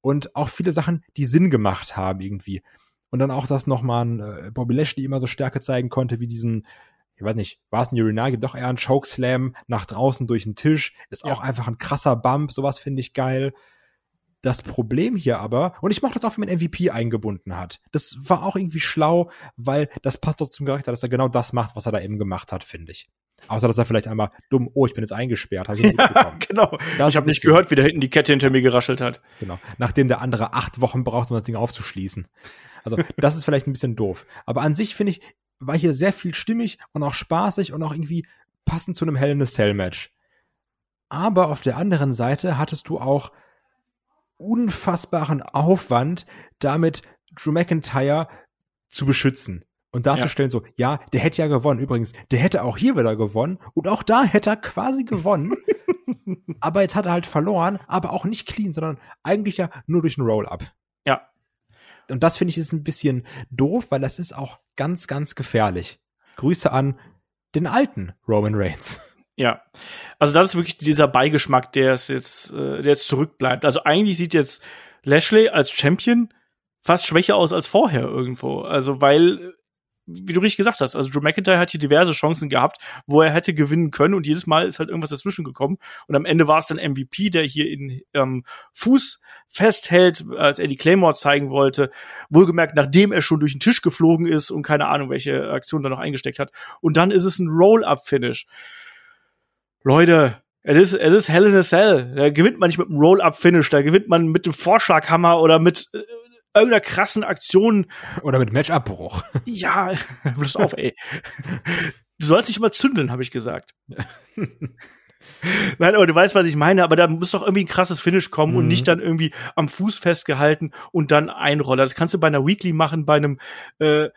Und auch viele Sachen, die Sinn gemacht haben irgendwie. Und dann auch, dass nochmal ein äh, Bobby Lashley immer so Stärke zeigen konnte, wie diesen, ich weiß nicht, war es ein Urinage, doch eher ein Chokeslam nach draußen durch den Tisch. Ist ja. auch einfach ein krasser Bump, sowas finde ich geil. Das Problem hier aber, und ich mochte das auch, wie man MVP eingebunden hat. Das war auch irgendwie schlau, weil das passt doch zum Charakter, dass er genau das macht, was er da eben gemacht hat, finde ich. Außer, dass er vielleicht einmal dumm, oh, ich bin jetzt eingesperrt. Hab ich ja, genau. Das ich habe nicht gehört, wie da hinten die Kette hinter mir geraschelt hat. Genau. Nachdem der andere acht Wochen braucht, um das Ding aufzuschließen. Also, das ist vielleicht ein bisschen doof. Aber an sich finde ich, war hier sehr viel stimmig und auch spaßig und auch irgendwie passend zu einem Hell in a Cell Match. Aber auf der anderen Seite hattest du auch unfassbaren Aufwand, damit Drew McIntyre zu beschützen und darzustellen ja. so, ja, der hätte ja gewonnen. Übrigens, der hätte auch hier wieder gewonnen und auch da hätte er quasi gewonnen. aber jetzt hat er halt verloren, aber auch nicht clean, sondern eigentlich ja nur durch ein Roll-up. Ja. Und das finde ich ist ein bisschen doof, weil das ist auch ganz, ganz gefährlich. Grüße an den alten Roman Reigns. Ja, also das ist wirklich dieser Beigeschmack, der es jetzt, äh, der jetzt zurückbleibt. Also eigentlich sieht jetzt Lashley als Champion fast schwächer aus als vorher irgendwo. Also weil wie du richtig gesagt hast, also Drew McIntyre hat hier diverse Chancen gehabt, wo er hätte gewinnen können und jedes Mal ist halt irgendwas dazwischen gekommen und am Ende war es dann MVP, der hier in ähm, Fuß festhält, als er die Claymore zeigen wollte, wohlgemerkt, nachdem er schon durch den Tisch geflogen ist und keine Ahnung, welche Aktion da noch eingesteckt hat und dann ist es ein Roll-Up-Finish. Leute, es ist, es ist Hell in a Cell. Da gewinnt man nicht mit einem Roll-Up-Finish, da gewinnt man mit dem Vorschlaghammer oder mit äh, irgendeiner krassen Aktion. Oder mit Matchabbruch. Ja, bloß auf, ey. Du sollst nicht immer zündeln, habe ich gesagt. Nein, aber du weißt, was ich meine, aber da muss doch irgendwie ein krasses Finish kommen mhm. und nicht dann irgendwie am Fuß festgehalten und dann einrollen. Das kannst du bei einer Weekly machen, bei einem äh,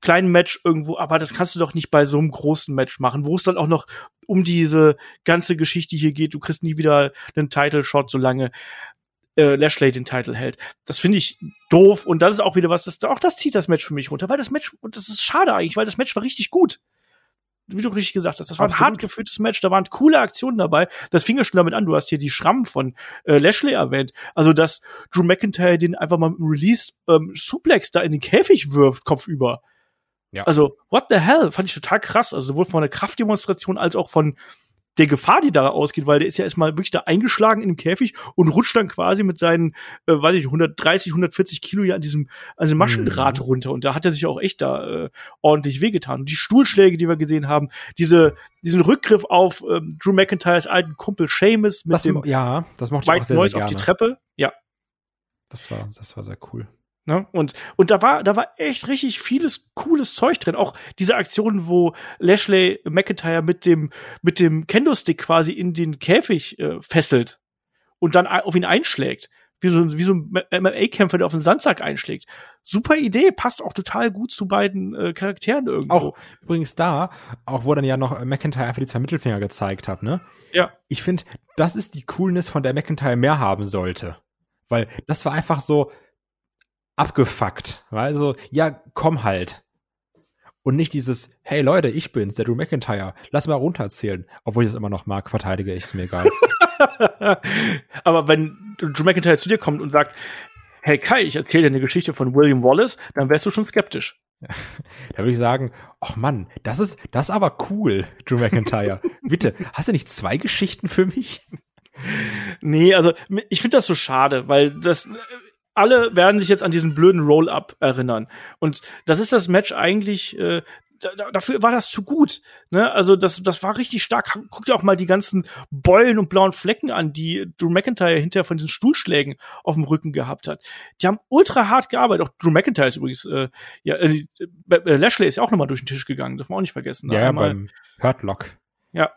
kleinen Match irgendwo, aber das kannst du doch nicht bei so einem großen Match machen, wo es dann auch noch um diese ganze Geschichte hier geht. Du kriegst nie wieder einen Title-Shot, solange äh, Lashley den Titel hält. Das finde ich doof und das ist auch wieder was, das, auch das zieht das Match für mich runter, weil das Match, und das ist schade eigentlich, weil das Match war richtig gut. Wie du richtig gesagt hast, das war Absolut. ein hart geführtes Match, da waren coole Aktionen dabei. Das fing ja schon damit an, du hast hier die Schrammen von äh, Lashley erwähnt. Also, dass Drew McIntyre den einfach mal mit dem Release ähm, Suplex da in den Käfig wirft, kopfüber. Ja. Also, what the hell? Fand ich total krass. Also, sowohl von der Kraftdemonstration als auch von der Gefahr, die da ausgeht, weil der ist ja erstmal wirklich da eingeschlagen in dem Käfig und rutscht dann quasi mit seinen, äh, weiß ich, 130, 140 Kilo ja an diesem, an diesem Maschendraht mhm. runter. Und da hat er sich auch echt da äh, ordentlich wehgetan. Und die Stuhlschläge, die wir gesehen haben, diese, diesen Rückgriff auf ähm, Drew McIntyres alten Kumpel Seamus mit das, dem ja, das mochte ich auch sehr, sehr auf die Treppe. Ja. Das war, das war sehr cool. Ne? Und, und da war, da war echt richtig vieles cooles Zeug drin. Auch diese Aktion, wo Lashley McIntyre mit dem, mit dem Kendo-Stick quasi in den Käfig äh, fesselt und dann auf ihn einschlägt. Wie so, wie so ein MMA-Kämpfer, der auf den Sandsack einschlägt. Super Idee, passt auch total gut zu beiden äh, Charakteren irgendwo. Auch übrigens da, auch wo dann ja noch McIntyre einfach die zwei Mittelfinger gezeigt hat, ne? Ja. Ich finde, das ist die Coolness, von der McIntyre mehr haben sollte. Weil das war einfach so, abgefuckt. Also, ja, komm halt. Und nicht dieses, hey Leute, ich bin's, der Drew McIntyre. Lass mal runterzählen. Obwohl ich es immer noch mag, verteidige ich, ist mir egal. Aber wenn Drew McIntyre zu dir kommt und sagt, hey Kai, ich erzähle dir eine Geschichte von William Wallace, dann wärst du schon skeptisch. Da würde ich sagen, ach Mann, das ist, das ist aber cool, Drew McIntyre. Bitte, hast du nicht zwei Geschichten für mich? Nee, also ich finde das so schade, weil das alle werden sich jetzt an diesen blöden Roll-Up erinnern. Und das ist das Match eigentlich, äh, dafür war das zu gut. Ne? Also das, das war richtig stark. Guck dir auch mal die ganzen Beulen und blauen Flecken an, die Drew McIntyre hinterher von diesen Stuhlschlägen auf dem Rücken gehabt hat. Die haben ultra hart gearbeitet. Auch Drew McIntyre ist übrigens, äh, ja, äh, äh Lashley ist ja auch nochmal durch den Tisch gegangen. Darf man auch nicht vergessen. Ja, beim Hurtlock. Ja.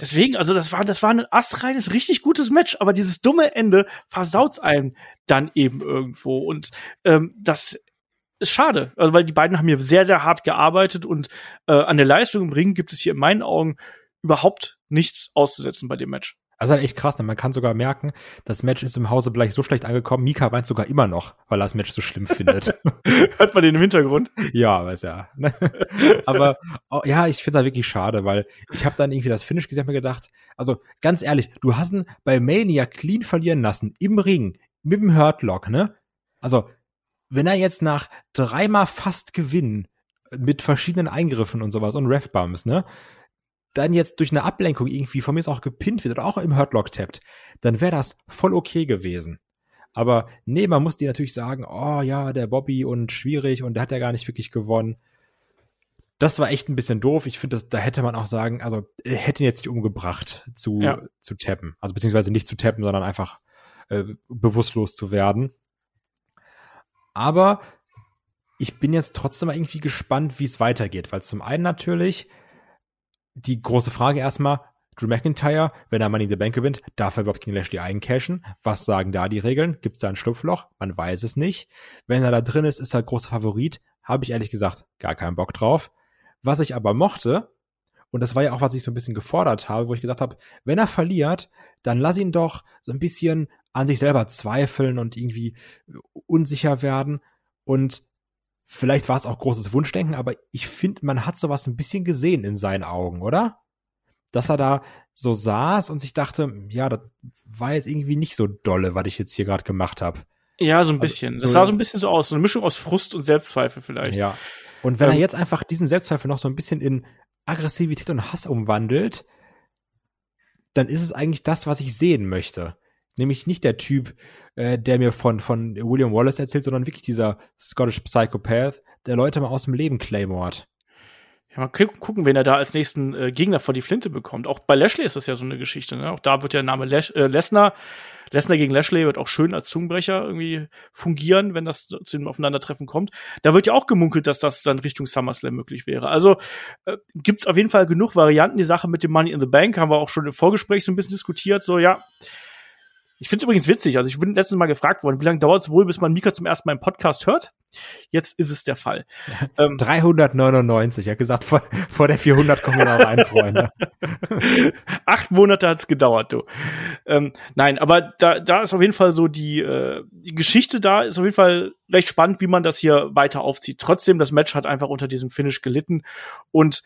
Deswegen, also das war, das war ein astreines, richtig gutes Match, aber dieses dumme Ende versaut's einem dann eben irgendwo. Und ähm, das ist schade, also weil die beiden haben hier sehr, sehr hart gearbeitet und äh, an der Leistung im Ring gibt es hier in meinen Augen überhaupt nichts auszusetzen bei dem Match. Also halt echt krass, ne? man kann sogar merken, das Match ist im Hause gleich so schlecht angekommen. Mika weint sogar immer noch, weil er das Match so schlimm findet. Hört man den im Hintergrund? Ja, weiß ja. Aber oh, ja, ich finde es halt wirklich schade, weil ich habe dann irgendwie das Finish gesehen und mir gedacht, also ganz ehrlich, du hast ihn bei Mania clean verlieren lassen, im Ring, mit dem Hurtlock, ne? Also, wenn er jetzt nach dreimal fast gewinnen, mit verschiedenen Eingriffen und sowas und Ref-Bumps, ne? Dann jetzt durch eine Ablenkung irgendwie von mir ist auch gepinnt wird oder auch im Hurtlock tappt, dann wäre das voll okay gewesen. Aber nee, man muss dir natürlich sagen, oh ja, der Bobby und schwierig und der hat ja gar nicht wirklich gewonnen. Das war echt ein bisschen doof. Ich finde, da hätte man auch sagen, also hätte ihn jetzt nicht umgebracht zu, ja. zu tappen. Also beziehungsweise nicht zu tappen, sondern einfach äh, bewusstlos zu werden. Aber ich bin jetzt trotzdem mal irgendwie gespannt, wie es weitergeht, weil zum einen natürlich die große Frage erstmal, Drew McIntyre, wenn er Money in the Bank gewinnt, darf er überhaupt gegen Lashley eincashen? Was sagen da die Regeln? Gibt es da ein Schlupfloch? Man weiß es nicht. Wenn er da drin ist, ist er großer Favorit. Habe ich ehrlich gesagt gar keinen Bock drauf. Was ich aber mochte, und das war ja auch, was ich so ein bisschen gefordert habe, wo ich gesagt habe, wenn er verliert, dann lass ihn doch so ein bisschen an sich selber zweifeln und irgendwie unsicher werden. Und Vielleicht war es auch großes Wunschdenken, aber ich finde, man hat sowas ein bisschen gesehen in seinen Augen, oder? Dass er da so saß und sich dachte, ja, das war jetzt irgendwie nicht so dolle, was ich jetzt hier gerade gemacht habe. Ja, so ein also, bisschen. Also, das sah so ein bisschen so aus, so eine Mischung aus Frust und Selbstzweifel vielleicht. Ja. Und wenn ähm, er jetzt einfach diesen Selbstzweifel noch so ein bisschen in Aggressivität und Hass umwandelt, dann ist es eigentlich das, was ich sehen möchte nämlich nicht der Typ, äh, der mir von, von William Wallace erzählt, sondern wirklich dieser Scottish Psychopath, der Leute mal aus dem Leben claymort. Ja, mal gucken, wen er da als nächsten äh, Gegner vor die Flinte bekommt. Auch bei Lashley ist das ja so eine Geschichte. Ne? Auch da wird der Name Les äh, Lesnar, Lesnar gegen Lashley wird auch schön als Zungenbrecher irgendwie fungieren, wenn das zu dem Aufeinandertreffen kommt. Da wird ja auch gemunkelt, dass das dann Richtung SummerSlam möglich wäre. Also äh, gibt's auf jeden Fall genug Varianten. Die Sache mit dem Money in the Bank haben wir auch schon im Vorgespräch so ein bisschen diskutiert. So, ja, ich finde es übrigens witzig. Also ich bin letztes Mal gefragt worden, wie lange dauert es wohl, bis man Mika zum ersten Mal im Podcast hört? Jetzt ist es der Fall. Ähm, 399. Er hat gesagt, vor, vor der 400 kommen wir noch rein, Freunde. Acht Monate hat's gedauert, du. Ähm, nein, aber da, da ist auf jeden Fall so die, äh, die Geschichte da ist auf jeden Fall recht spannend, wie man das hier weiter aufzieht. Trotzdem, das Match hat einfach unter diesem Finish gelitten und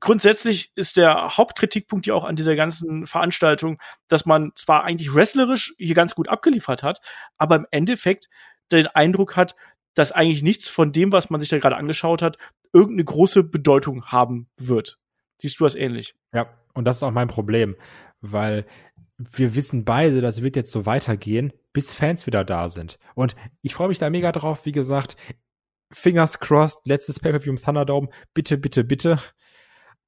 grundsätzlich ist der Hauptkritikpunkt ja auch an dieser ganzen Veranstaltung, dass man zwar eigentlich wrestlerisch hier ganz gut abgeliefert hat, aber im Endeffekt den Eindruck hat, dass eigentlich nichts von dem, was man sich da gerade angeschaut hat, irgendeine große Bedeutung haben wird. Siehst du das ähnlich? Ja, und das ist auch mein Problem, weil wir wissen beide, das wird jetzt so weitergehen, bis Fans wieder da sind. Und ich freue mich da mega drauf, wie gesagt, Fingers crossed, letztes Pay-Per-View im Thunderdome, bitte, bitte, bitte.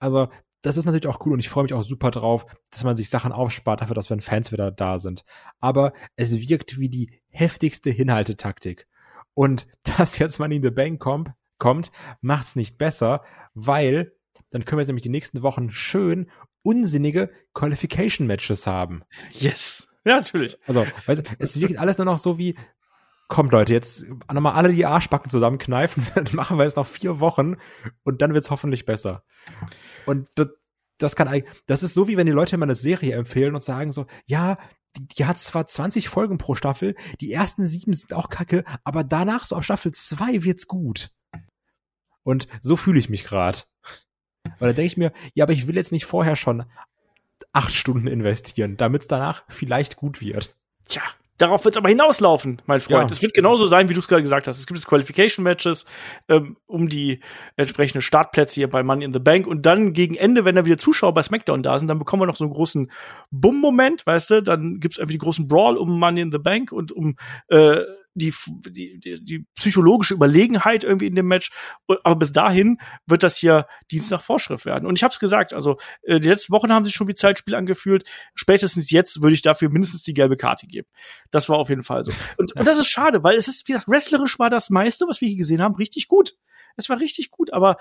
Also, das ist natürlich auch cool und ich freue mich auch super drauf, dass man sich Sachen aufspart dafür, dass wenn Fans wieder da sind. Aber es wirkt wie die heftigste Hinhaltetaktik. Und dass jetzt Money in the Bank kommt, kommt macht's nicht besser, weil dann können wir jetzt nämlich die nächsten Wochen schön unsinnige Qualification Matches haben. Yes. Ja, natürlich. Also, weißt du, es wirkt alles nur noch so wie, kommt Leute, jetzt nochmal alle die Arschbacken zusammenkneifen, dann machen wir jetzt noch vier Wochen und dann wird's hoffentlich besser. Und das, das kann eigentlich, das ist so wie wenn die Leute immer eine Serie empfehlen und sagen so, ja, die, die hat zwar 20 Folgen pro Staffel, die ersten sieben sind auch kacke, aber danach so ab Staffel zwei wird's gut. Und so fühle ich mich gerade. Weil da denke ich mir, ja, aber ich will jetzt nicht vorher schon acht Stunden investieren, damit's danach vielleicht gut wird. Tja, Darauf wird es aber hinauslaufen, mein Freund. Ja. Es wird genauso sein, wie du es gerade gesagt hast. Es gibt jetzt Qualification-Matches ähm, um die entsprechenden Startplätze hier bei Money in the Bank. Und dann gegen Ende, wenn da wieder Zuschauer bei SmackDown da sind, dann bekommen wir noch so einen großen Bumm-Moment, weißt du? Dann gibt es einfach die großen Brawl um Money in the Bank und um äh, die, die, die, die psychologische Überlegenheit irgendwie in dem Match. Aber bis dahin wird das hier Dienst nach Vorschrift werden. Und ich habe es gesagt, also äh, die letzten Wochen haben sich schon wie Zeitspiel angefühlt. Spätestens jetzt würde ich dafür mindestens die gelbe Karte geben. Das war auf jeden Fall so. Und, und das ist schade, weil es ist, wie gesagt, wrestlerisch war das meiste, was wir hier gesehen haben, richtig gut. Es war richtig gut, aber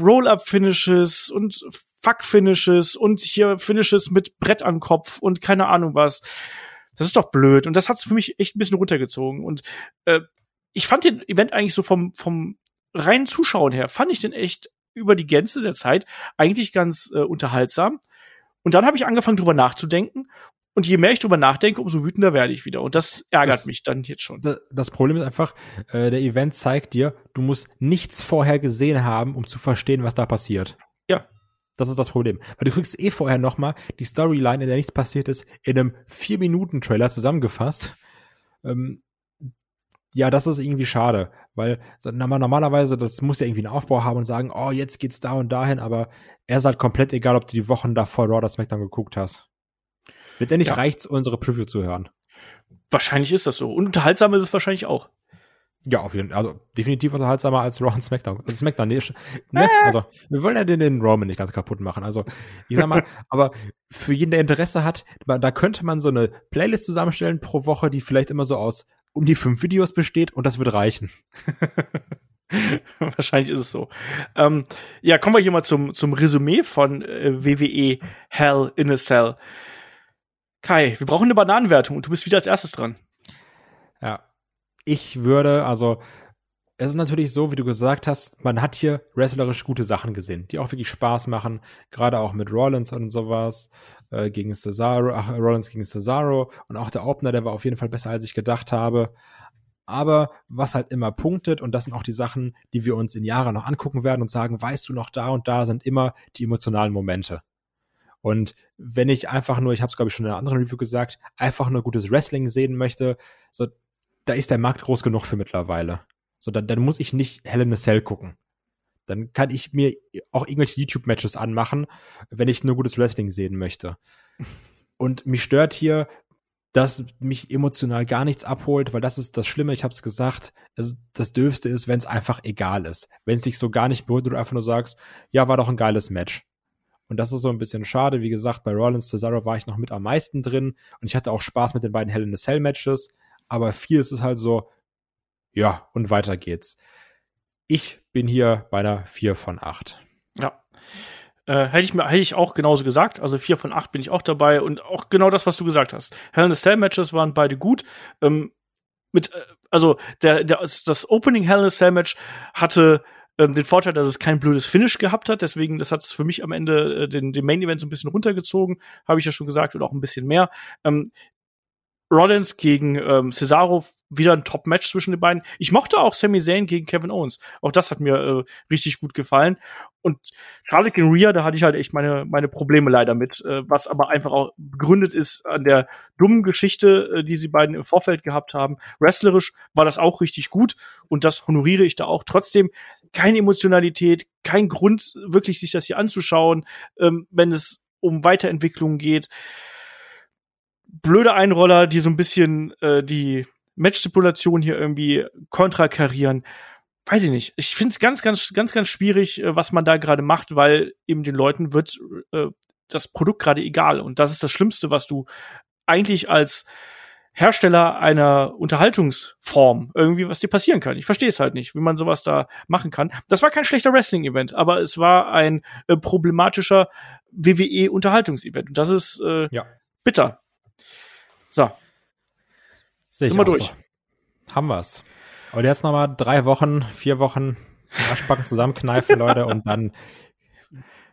Roll-up-Finishes und Fuck-Finishes und hier Finishes mit Brett am Kopf und keine Ahnung was das ist doch blöd. Und das hat's für mich echt ein bisschen runtergezogen. Und äh, ich fand den Event eigentlich so vom, vom reinen Zuschauen her, fand ich den echt über die Gänze der Zeit eigentlich ganz äh, unterhaltsam. Und dann habe ich angefangen, drüber nachzudenken. Und je mehr ich drüber nachdenke, umso wütender werde ich wieder. Und das ärgert Das- mich dann jetzt schon. Da- Das Problem ist einfach, äh, der Event zeigt dir, du musst nichts vorher gesehen haben, um zu verstehen, was da passiert. Das ist das Problem. Weil du kriegst eh vorher noch mal die Storyline, in der nichts passiert ist, in einem vier minuten trailer zusammengefasst. Ähm, ja, das ist irgendwie schade, weil normalerweise, das muss ja irgendwie einen Aufbau haben und sagen, oh, jetzt geht's da und dahin, aber er ist halt komplett egal, ob du die Wochen davor Raw oder SmackDown geguckt hast. Letztendlich Ja. reicht's, unsere Preview zu hören. Wahrscheinlich ist das so. Und unterhaltsam ist es wahrscheinlich auch. Ja, auf jeden Fall. Also definitiv unterhaltsamer als Raw und SmackDown. Also SmackDown, nee, ne? Also wir wollen ja den, den Roman nicht ganz kaputt machen. Also ich sag mal, aber für jeden, der Interesse hat, da da könnte man so eine Playlist zusammenstellen pro Woche, die vielleicht immer so aus um die fünf Videos besteht und das wird reichen. Wahrscheinlich ist es so. Ähm, ja, kommen wir hier mal zum, zum Resümee von äh, WWE Hell in a Cell. Kai, wir brauchen eine Bananenwertung und du bist wieder als erstes dran. Ja. Ich würde, also es ist natürlich so, wie du gesagt hast, man hat hier wrestlerisch gute Sachen gesehen, die auch wirklich Spaß machen, gerade auch mit Rollins und sowas, äh, gegen Cesaro, ach, Rollins gegen Cesaro und auch der Opener, der war auf jeden Fall besser, als ich gedacht habe. Aber was halt immer punktet, und das sind auch die Sachen, die wir uns in Jahren noch angucken werden und sagen, weißt du noch, da und da sind immer die emotionalen Momente. Und wenn ich einfach nur, ich habe es glaube ich schon in einer anderen Review gesagt, einfach nur gutes Wrestling sehen möchte, so da ist der Markt groß genug für mittlerweile. So, dann, dann muss ich nicht Hell in a Cell gucken. Dann kann ich mir auch irgendwelche YouTube-Matches anmachen, wenn ich nur gutes Wrestling sehen möchte. Und mich stört hier, dass mich emotional gar nichts abholt, weil das ist das Schlimme, ich habe es gesagt, es, das Dürfste ist, wenn es einfach egal ist. Wenn es dich so gar nicht berührt und du einfach nur sagst, ja, war doch ein geiles Match. Und das ist so ein bisschen schade. Wie gesagt, bei Rollins Cesaro war ich noch mit am meisten drin und ich hatte auch Spaß mit den beiden Hell in a Cell Matches aber viel ist es halt so, ja, und weiter geht's. Ich bin hier bei einer 4 von 8. Ja. Äh, hätte ich mir hätte ich auch genauso gesagt. Also vier von acht bin ich auch dabei und auch genau das, was du gesagt hast. Hell in a Cell Matches waren beide gut. Ähm, mit, äh, also der, der, das Opening Hell in a Cell Match hatte ähm, den Vorteil, dass es kein blödes Finish gehabt hat. Deswegen, das hat es für mich am Ende äh, den, den Main Event so ein bisschen runtergezogen, habe ich ja schon gesagt, und auch ein bisschen mehr. Ähm, Rollins gegen ähm, Cesaro wieder ein Top-Match zwischen den beiden. Ich mochte auch Sami Zayn gegen Kevin Owens. Auch das hat mir äh, richtig gut gefallen. Und Charlotte gegen Rhea, da hatte ich halt echt meine, meine Probleme leider mit, äh, was aber einfach auch begründet ist an der dummen Geschichte, äh, die sie beiden im Vorfeld gehabt haben. Wrestlerisch war das auch richtig gut und das honoriere ich da auch. Trotzdem keine Emotionalität, kein Grund, wirklich sich das hier anzuschauen, ähm, wenn es um Weiterentwicklung geht blöde Einroller, die so ein bisschen äh, die Match-Stipulation hier irgendwie kontrakarieren. Weiß ich nicht. Ich finde es ganz, ganz, ganz, ganz schwierig, äh, was man da gerade macht, weil eben den Leuten wird äh, das Produkt gerade egal. Und das ist das Schlimmste, was du eigentlich als Hersteller einer Unterhaltungsform irgendwie, was dir passieren kann. Ich verstehe es halt nicht, wie man sowas da machen kann. Das war kein schlechter Wrestling-Event, aber es war ein äh, problematischer WWE-Unterhaltungsevent. Und das ist äh, Ja. bitter. So, Sehe ich Sind wir auch durch. So. Haben wir's. Aber jetzt noch mal drei Wochen, vier Wochen Arschbacken zusammenkneifen, Leute, und dann,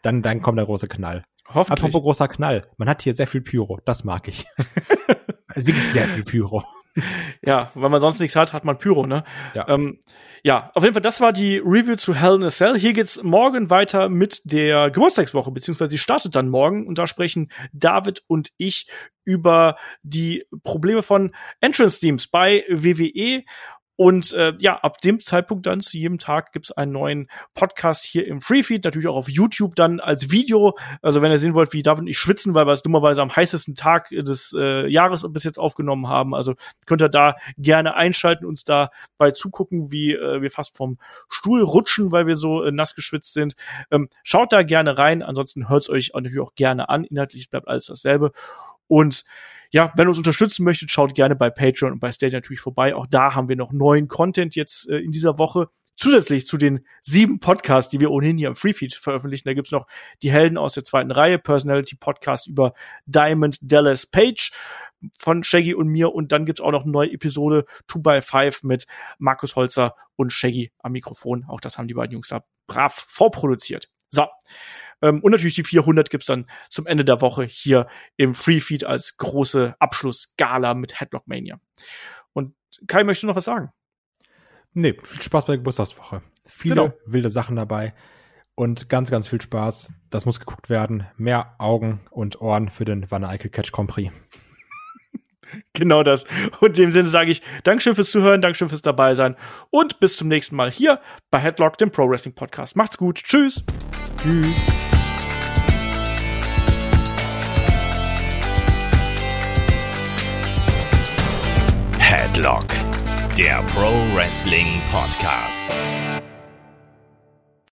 dann, dann kommt der große Knall. hoffentlich. Apropos großer Knall. Man hat hier sehr viel Pyro. Das mag ich. Wirklich sehr viel Pyro. Ja, weil man sonst nichts hat, hat man Pyro, ne? Ja. Ähm, ja, auf jeden Fall, das war die Review zu Hell in a Cell. Hier geht's morgen weiter mit der Geburtstagswoche, beziehungsweise sie startet dann morgen und da sprechen David und ich über die Probleme von Entrance-Teams bei WWE. Und äh, ja, ab dem Zeitpunkt dann zu jedem Tag gibt's einen neuen Podcast hier im Freefeed, natürlich auch auf YouTube dann als Video. Also wenn ihr sehen wollt, wie David und ich schwitzen, weil wir es dummerweise am heißesten Tag des äh, Jahres bis jetzt aufgenommen haben. Also könnt ihr da gerne einschalten, uns dabei zugucken, wie äh, wir fast vom Stuhl rutschen, weil wir so äh, nass geschwitzt sind. Ähm, schaut da gerne rein, ansonsten hört's euch natürlich auch gerne an. Inhaltlich bleibt alles dasselbe. Und ja, wenn ihr uns unterstützen möchtet, schaut gerne bei Patreon und bei Stage natürlich vorbei. Auch da haben wir noch neuen Content jetzt äh, in dieser Woche. Zusätzlich zu den sieben Podcasts, die wir ohnehin hier im Freefeed veröffentlichen, da gibt's noch die Helden aus der zweiten Reihe, Personality Podcast über Diamond Dallas Page von Shaggy und mir und dann gibt's auch noch eine neue Episode 2x5 mit Markus Holzer und Shaggy am Mikrofon. Auch das haben die beiden Jungs da brav vorproduziert. So. Ähm, und natürlich die 400 gibt's dann zum Ende der Woche hier im Free Feed als große Abschlussgala mit Headlock Mania. Und Kai, möchtest du noch was sagen? Nee, viel Spaß bei der Geburtstagswoche. Viele Genau. wilde Sachen dabei und ganz, ganz viel Spaß. Das muss geguckt werden. Mehr Augen und Ohren für den Wanne Eickel Catch Prix. Genau das. Und in dem Sinne sage ich Dankeschön fürs Zuhören, Dankeschön fürs dabei sein und bis zum nächsten Mal hier bei Headlock, dem Pro Wrestling Podcast. Macht's gut. Tschüss. Tschüss. Headlock, der Pro Wrestling Podcast.